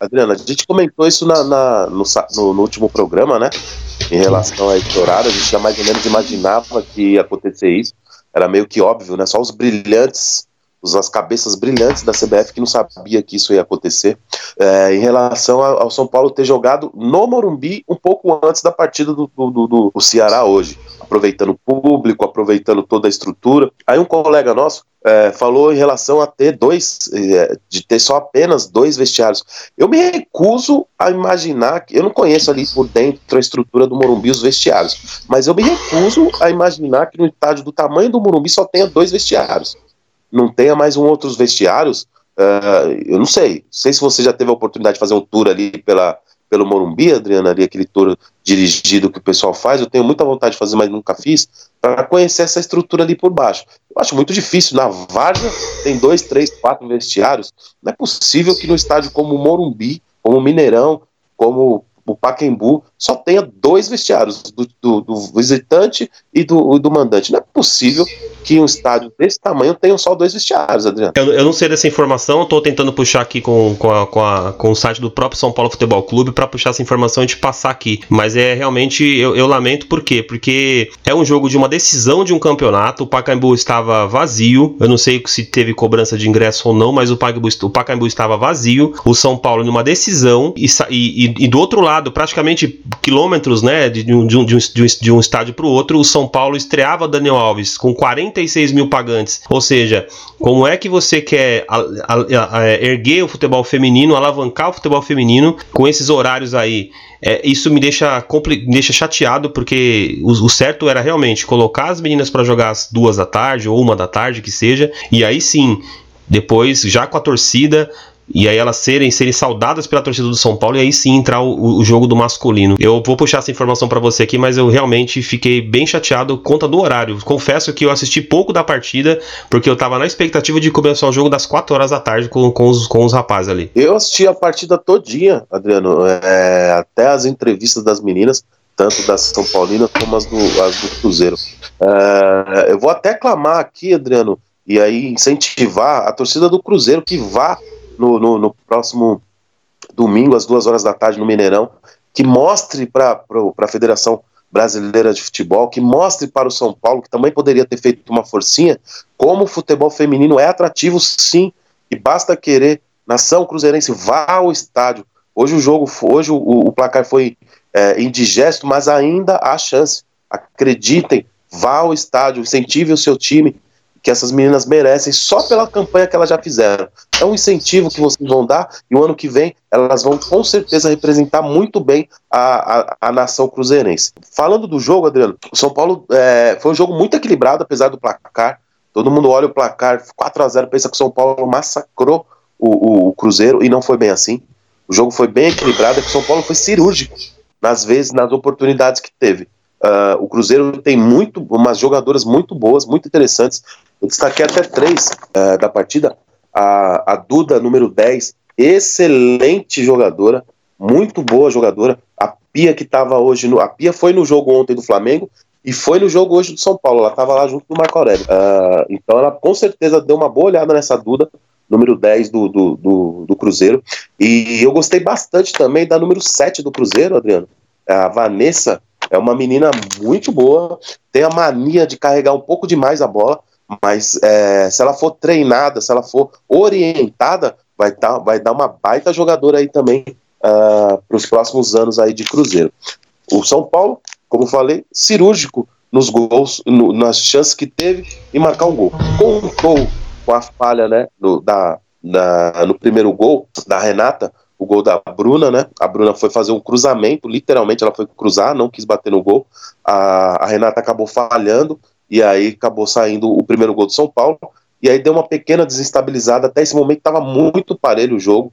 Adriana, a gente comentou isso na, na no, no, no, último programa, né? Em relação a esse horário, a gente já mais ou menos imaginava que ia acontecer isso. Era meio que óbvio, né? Só os brilhantes as cabeças brilhantes da CBF que não sabia que isso ia acontecer. É, em relação ao São Paulo ter jogado no Morumbi um pouco antes da partida do, do, do, do Ceará hoje, aproveitando o público, aproveitando toda a estrutura. Aí um colega nosso é, falou em relação a ter dois, é, de ter só apenas dois vestiários. Eu me recuso a imaginar, eu não conheço ali por dentro a estrutura do Morumbi, os vestiários, mas eu me recuso a imaginar que no estádio do tamanho do Morumbi só tenha dois vestiários não tenha mais um outros vestiários, uh, eu não sei. Sei se você já teve a oportunidade de fazer um tour ali pela, pelo Morumbi, Adriana, ali aquele tour dirigido que o pessoal faz. Eu tenho muita vontade de fazer, mas nunca fiz, para conhecer essa estrutura ali por baixo. Eu acho muito difícil. Na Várzea tem dois, três, quatro vestiários. Não é possível que no estádio como o Morumbi, como o Mineirão, como o Paquembu só tenha dois vestiários, do, do, do visitante e do, do, mandante. Não é possível que um estádio desse tamanho tenha só dois vestiários, Adriano. Eu, eu não sei dessa informação, estou tentando puxar aqui com, com, a, com, a, com, o site do próprio São Paulo Futebol Clube para puxar essa informação e te passar aqui. Mas é realmente, eu, eu, lamento por quê? Porque é um jogo de uma decisão de um campeonato, o Pacaembu estava vazio, eu não sei se teve cobrança de ingresso ou não, mas o Pacaembu, o Pacaembu estava vazio, o São Paulo numa decisão e, e, e do outro lado, praticamente quilômetros né, de, de, um, de, um, de, um, de um estádio para o outro, o São Paulo estreava Daniel Alves com 46 mil pagantes. Ou seja, como é que você quer a, a, a, erguer o futebol feminino, alavancar o futebol feminino com esses horários aí? É, isso me deixa, me deixa chateado, porque o, o certo era realmente colocar as meninas para jogar às duas da tarde ou uma da tarde, que seja, e aí sim depois, já com a torcida, e aí elas serem, serem saudadas pela torcida do São Paulo e aí sim entrar o, o jogo do masculino. Eu vou puxar essa informação para você aqui, mas eu realmente fiquei bem chateado conta do horário. Confesso que eu assisti pouco da partida, porque eu tava na expectativa de começar o jogo das 4 horas da tarde com, com, os, com os rapazes ali. Eu assisti a partida todinha, Adriano, é, até as entrevistas das meninas, tanto das São Paulinas como as do, as do Cruzeiro. É, eu vou até clamar aqui, Adriano, e aí incentivar a torcida do Cruzeiro que vá no, no, no próximo domingo, às duas horas da tarde, no Mineirão, que mostre para a Federação Brasileira de Futebol, que mostre para o São Paulo, que também poderia ter feito uma forcinha, como o futebol feminino é atrativo, sim, e basta querer. Nação Cruzeirense, vá ao estádio. Hoje o jogo, hoje o, o placar foi é, indigesto, mas ainda há chance. Acreditem, vá ao estádio, incentive o seu time, que essas meninas merecem só pela campanha que elas já fizeram. É um incentivo que vocês vão dar e o ano que vem elas vão com certeza representar muito bem a, a, a nação cruzeirense. Falando do jogo, Adriano, o São Paulo é, foi um jogo muito equilibrado, apesar do placar. Todo mundo olha o placar 4 a 0 pensa que o São Paulo massacrou o, o, o Cruzeiro e não foi bem assim. O jogo foi bem equilibrado, é que o São Paulo foi cirúrgico nas vezes, nas oportunidades que teve. Uh, o Cruzeiro tem muito, umas jogadoras muito boas, muito interessantes. Eu destaquei até três uh, da partida. A, a Duda, número 10, excelente jogadora, muito boa jogadora. A Pia que estava hoje no. A Pia foi no jogo ontem do Flamengo e foi no jogo hoje do São Paulo. Ela estava lá junto do Marco Aurélio. Uh, então ela com certeza deu uma boa olhada nessa Duda, número 10 do, do, do, do, Cruzeiro. E eu gostei bastante também da número 7 do Cruzeiro, Adriano. A Vanessa é uma menina muito boa, tem a mania de carregar um pouco demais a bola, mas é, se ela for treinada, se ela for orientada, vai, tá, vai dar uma baita jogadora aí também uh, ah, para os próximos anos aí de Cruzeiro. O São Paulo, como falei, cirúrgico nos gols, no, nas chances que teve e marcar um gol. Contou com a falha né, no, da, da, no primeiro gol da Renata, o gol da Bruna, né? A Bruna foi fazer um cruzamento, literalmente ela foi cruzar, não quis bater no gol. A, a Renata acabou falhando e aí acabou saindo o primeiro gol do São Paulo. E aí deu uma pequena desestabilizada. Até esse momento estava muito parelho o jogo,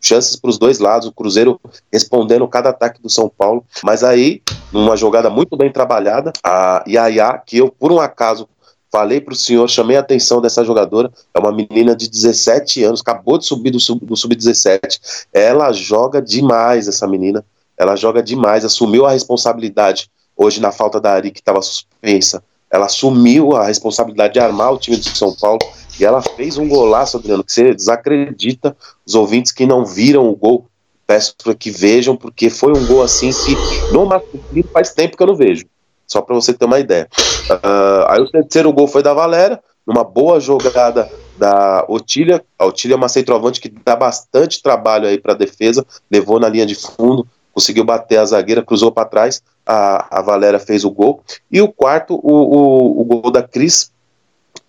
chances para os dois lados. O Cruzeiro respondendo cada ataque do São Paulo. Mas aí, numa jogada muito bem trabalhada, a Yaya, que eu por um acaso Falei para o senhor, chamei a atenção dessa jogadora. É uma menina de 17 anos, acabou de subir do, do sub-17. Ela joga demais, essa menina. Ela joga demais, assumiu a responsabilidade. Hoje, na falta da Ari, que estava suspensa, ela assumiu a responsabilidade de armar o time do São Paulo. E ela fez um golaço, Adriano, que você desacredita. Os ouvintes que não viram o gol, peço para que vejam, porque foi um gol assim que no masculino faz tempo que eu não vejo. Só para você ter uma ideia. Uh, aí o terceiro gol foi da Valéria, numa boa jogada da Otília. A Otília é uma centroavante que dá bastante trabalho aí para a defesa, levou na linha de fundo, conseguiu bater a zagueira, cruzou para trás, a, a Valéria fez o gol. E o quarto, o, o, o gol da Cris,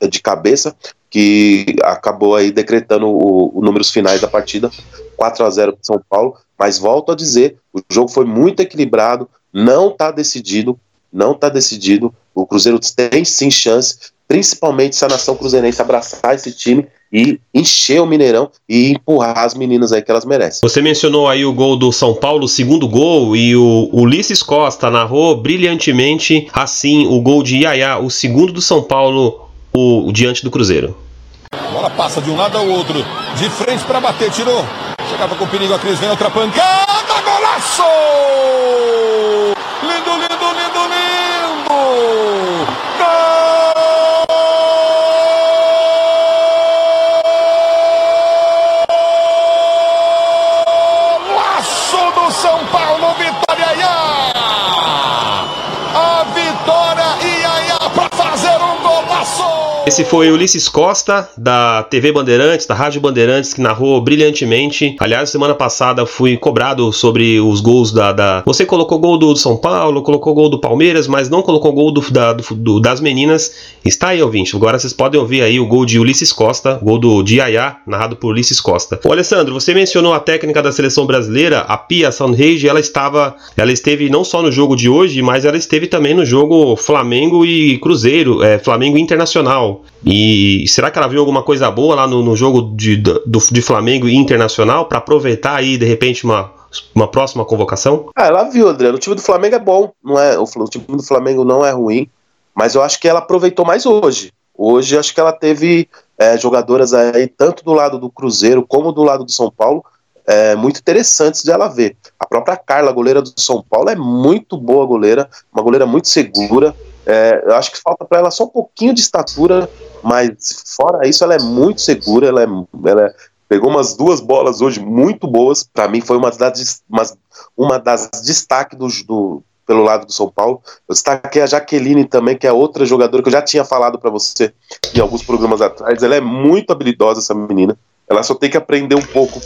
de cabeça, que acabou aí decretando os números finais da partida, 4 a 0 para São Paulo. Mas volto a dizer, o jogo foi muito equilibrado, não está decidido, não está decidido. O Cruzeiro tem sim chance, principalmente se a nação cruzeirense abraçar esse time e encher o Mineirão e empurrar as meninas aí que elas merecem. Você mencionou aí o gol do São Paulo, o segundo gol, e o Ulisses Costa narrou brilhantemente assim o gol de Yaya, o segundo do São Paulo, o, o diante do Cruzeiro. A bola passa de um lado ao outro, de frente para bater, tirou. Chegava com perigo a Cris, vem outra pancada, golaço! Esse foi Ulisses Costa, da TV Bandeirantes, da Rádio Bandeirantes, que narrou brilhantemente. Aliás, semana passada fui cobrado sobre os gols da. da... Você colocou gol do São Paulo, colocou gol do Palmeiras, mas não colocou gol do, da, do, das meninas. Está aí, ouvinte. Agora vocês podem ouvir aí o gol de Ulisses Costa, gol do Diayá, narrado por Ulisses Costa. Ô, Alessandro, você mencionou a técnica da seleção brasileira, a Pia Sandhage, ela estava. Ela esteve não só no jogo de hoje, mas ela esteve também no jogo Flamengo e Cruzeiro, é, Flamengo Internacional. E será que ela viu alguma coisa boa lá no, no jogo de, do, de Flamengo e Internacional para aproveitar aí, de repente, uma, uma próxima convocação? Ah, ela viu, André. O time do Flamengo é bom, não é? O, o time do Flamengo não é ruim, mas eu acho que ela aproveitou mais hoje. Hoje acho que ela teve é, jogadoras aí, tanto do lado do Cruzeiro como do lado do São Paulo, é, muito interessantes de ela ver. A própria Carla, goleira do São Paulo, é muito boa goleira, uma goleira muito segura. É, eu acho que falta para ela só um pouquinho de estatura, mas fora isso, ela é muito segura. Ela, é, ela é, pegou umas duas bolas hoje muito boas. Para mim, foi uma das, uma, uma das destaques do, do, pelo lado do São Paulo. Eu destaquei a Jaqueline também, que é outra jogadora que eu já tinha falado para você em alguns programas atrás. Ela é muito habilidosa, essa menina. Ela só tem que aprender um pouco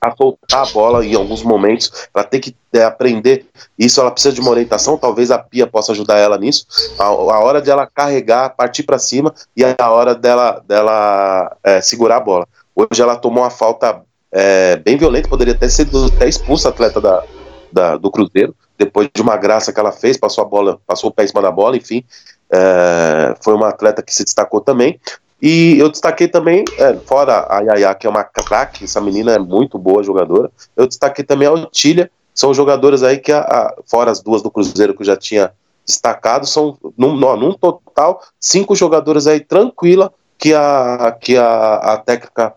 a soltar a bola em alguns momentos, ela tem que é, aprender isso, ela precisa de uma orientação, talvez a Pia possa ajudar ela nisso, a, a hora de ela carregar, partir para cima e a hora dela, dela é, segurar a bola. Hoje ela tomou uma falta é, bem violenta, poderia ter sido até expulsa atleta da, da, do Cruzeiro, depois de uma graça que ela fez, passou a bola, passou o pé em cima da bola, enfim, é, foi uma atleta que se destacou também. E eu destaquei também, é, fora a Yaya, que é uma craque, essa menina é muito boa jogadora, eu destaquei também a Otília, são jogadoras aí que, a, a, fora as duas do Cruzeiro que eu já tinha destacado, são num, num total cinco jogadoras aí tranquila que a, que a, a técnica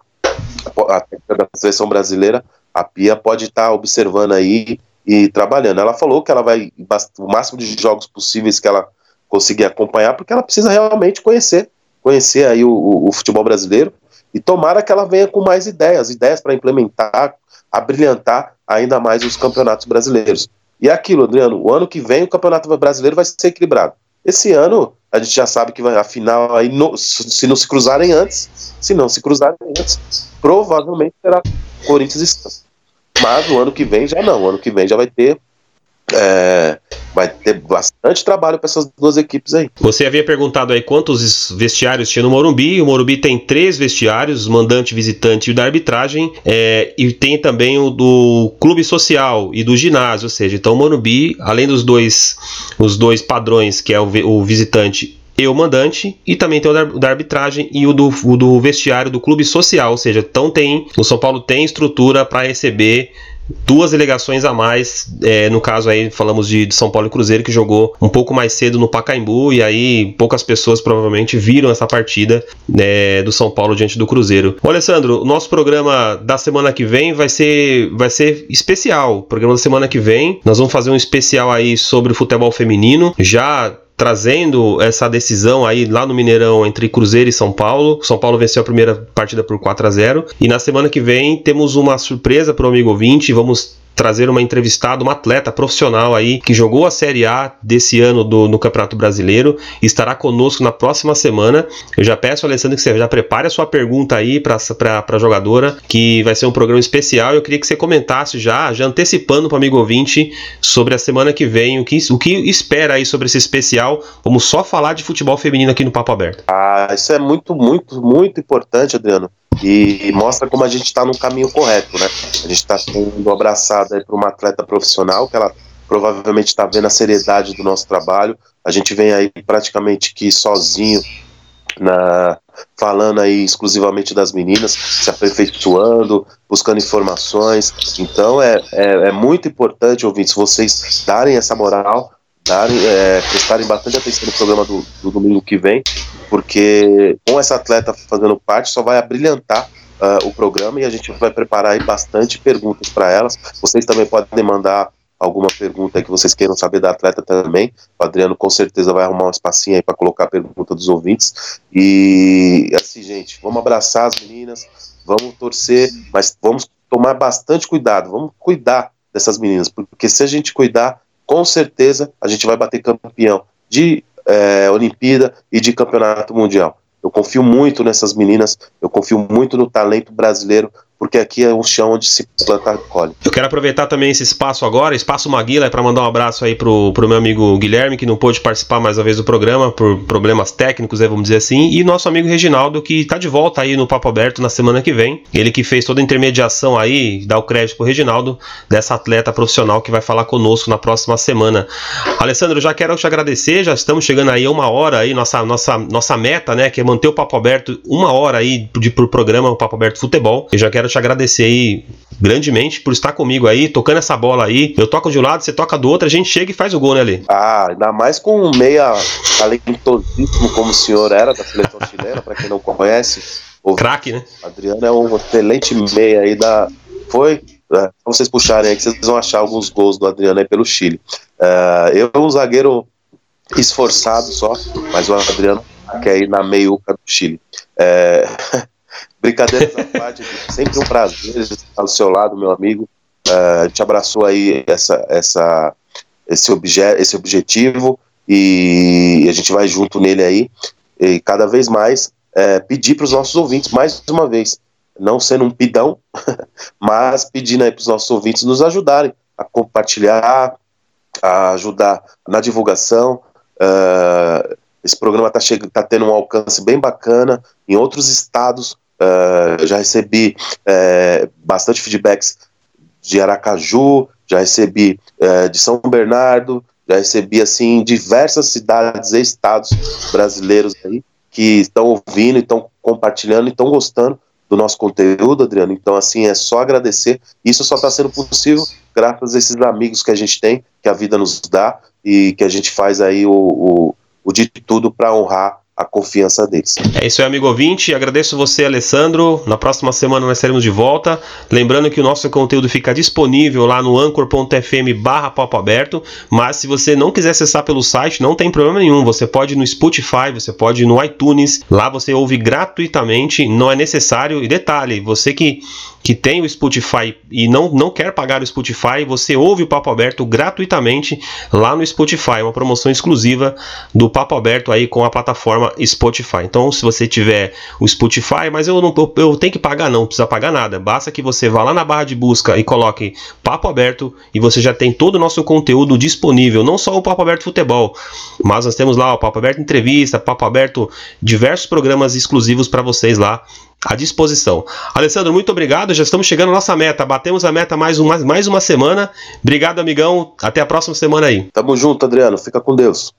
a técnica da seleção brasileira, a Pia pode estar tá observando aí e trabalhando. Ela falou que ela vai o máximo de jogos possíveis que ela conseguir acompanhar, porque ela precisa realmente conhecer, conhecer aí o, o, o futebol brasileiro e tomara que ela venha com mais ideias, ideias para implementar, a brilhantar ainda mais os campeonatos brasileiros. E é aquilo, Adriano, o ano que vem o campeonato brasileiro vai ser equilibrado. Esse ano a gente já sabe que vai, a final aí, no, se não se cruzarem antes, se não se cruzarem antes, provavelmente será Corinthians e Santos. Mas o ano que vem já não, o ano que vem já vai ter é, vai ter bastante trabalho para essas duas equipes aí. Você havia perguntado aí quantos vestiários tinha no Morumbi. O Morumbi tem três vestiários, mandante, visitante e o da arbitragem. É, e tem também o do clube social e do ginásio, ou seja, então o Morumbi, além dos dois, os dois padrões, que é o, o visitante e o mandante, e também tem o da, da arbitragem e o do, o do vestiário do clube social, ou seja, então tem, o São Paulo tem estrutura para receber duas delegações a mais. É, no caso aí, falamos de, de, São Paulo e Cruzeiro, que jogou um pouco mais cedo no Pacaembu, e aí poucas pessoas provavelmente viram essa partida né, do São Paulo diante do Cruzeiro. Ô, Alessandro, o nosso programa da semana que vem vai ser, vai ser especial. O programa da semana que vem, nós vamos fazer um especial aí sobre o futebol feminino. Já trazendo essa decisão aí lá no Mineirão entre Cruzeiro e São Paulo. São Paulo venceu a primeira partida por 4 a 0 e na semana que vem temos uma surpresa para o amigo ouvinte. Vamos trazer uma entrevistada, uma atleta profissional aí que jogou a Série A desse ano do, no Campeonato Brasileiro, estará conosco na próxima semana. Eu já peço, Alessandro, que você já prepare a sua pergunta aí para a jogadora, que vai ser um programa especial. Eu queria que você comentasse já, já antecipando para o amigo ouvinte, sobre a semana que vem, o que, o que espera aí sobre esse especial. Vamos só falar de futebol feminino aqui no Papo Aberto. Ah, isso é muito, muito, muito importante, Adriano e mostra como a gente está no caminho correto, né? A gente está sendo abraçada por uma atleta profissional que ela provavelmente está vendo a seriedade do nosso trabalho. A gente vem aí praticamente que sozinho na falando aí exclusivamente das meninas, se aperfeiçoando, buscando informações. Então é, é, é muito importante, ouvintes, vocês darem essa moral, darem, é, prestarem bastante atenção no programa do, do domingo que vem, porque com essa atleta fazendo parte só vai abrilhantar uh, o programa e a gente vai preparar aí bastante perguntas para elas. Vocês também podem mandar alguma pergunta que vocês queiram saber da atleta também. O Adriano com certeza vai arrumar um espacinho aí para colocar a pergunta dos ouvintes. E assim, gente, vamos abraçar as meninas, vamos torcer, mas vamos tomar bastante cuidado, vamos cuidar dessas meninas, porque se a gente cuidar, com certeza a gente vai bater campeão de é, Olimpíada e de Campeonato Mundial. Eu confio muito nessas meninas, eu confio muito no talento brasileiro, porque aqui é um chão onde se planta colhe. Eu quero aproveitar também esse espaço agora, espaço Maguila, para mandar um abraço aí pro, pro meu amigo Guilherme, que não pôde participar mais uma vez do programa por problemas técnicos, né, vamos dizer assim, e nosso amigo Reginaldo, que está de volta aí no Papo Aberto na semana que vem. Ele que fez toda a intermediação aí, dá o crédito pro Reginaldo, dessa atleta profissional que vai falar conosco na próxima semana. Alessandro, já quero te agradecer, já estamos chegando aí a uma hora aí, nossa, nossa, nossa meta, né, que é manter o Papo Aberto uma hora aí de, pro programa, o Papo Aberto Futebol. Eu já quero te agradecer aí grandemente por estar comigo aí, tocando essa bola aí. Eu toco de um lado, você toca do outro, a gente chega e faz o gol, né, Ali? Ah, ainda mais com um meia talentosíssimo como o senhor era da seleção chilena, para quem não conhece. O Craque, né? Adriano é um excelente meia aí da. Foi. É, vocês puxarem aí que vocês vão achar alguns gols do Adriano aí pelo Chile. Uh, eu, um zagueiro esforçado só, mas o Adriano quer ir na meiuca do Chile. É, Brincadeiras à parte, sempre um prazer estar ao seu lado, meu amigo. Uh, a gente abraçou aí essa, essa, esse, obje esse objetivo e a gente vai junto nele aí. E cada vez mais é, pedir para os nossos ouvintes, mais uma vez, não sendo um pidão, mas pedindo aí para os nossos ouvintes nos ajudarem a compartilhar, a ajudar na divulgação. Uh, esse programa está tá tendo um alcance bem bacana em outros estados. Uh, já recebi uh, bastante feedbacks de Aracaju, já recebi uh, de São Bernardo, já recebi assim diversas cidades e estados brasileiros aí que estão ouvindo, estão compartilhando, estão gostando do nosso conteúdo, Adriano. Então, assim, é só agradecer. Isso só está sendo possível graças a esses amigos que a gente tem, que a vida nos dá e que a gente faz aí o, o, o de tudo para honrar a confiança deles. É isso aí, amigo ouvinte. Agradeço você, Alessandro. Na próxima semana nós estaremos de volta. Lembrando que o nosso conteúdo fica disponível lá no anchor.fm barra papo aberto. Mas se você não quiser acessar pelo site, não tem problema nenhum. Você pode ir no Spotify, você pode ir no iTunes. Lá você ouve gratuitamente, não é necessário. E detalhe, você que que tem o Spotify e não, não quer pagar o Spotify, você ouve o Papo Aberto gratuitamente lá no Spotify, uma promoção exclusiva do Papo Aberto aí com a plataforma Spotify. Então, se você tiver o Spotify, mas eu não eu, eu tenho que pagar não, não precisa pagar nada. Basta que você vá lá na barra de busca e coloque Papo Aberto e você já tem todo o nosso conteúdo disponível, não só o Papo Aberto Futebol, mas nós temos lá o Papo Aberto Entrevista, Papo Aberto, diversos programas exclusivos para vocês lá à disposição. Alessandro, muito obrigado. Já estamos chegando à nossa meta. Batemos a meta mais uma, mais uma semana. Obrigado, amigão. Até a próxima semana aí. Tamo junto, Adriano. Fica com Deus.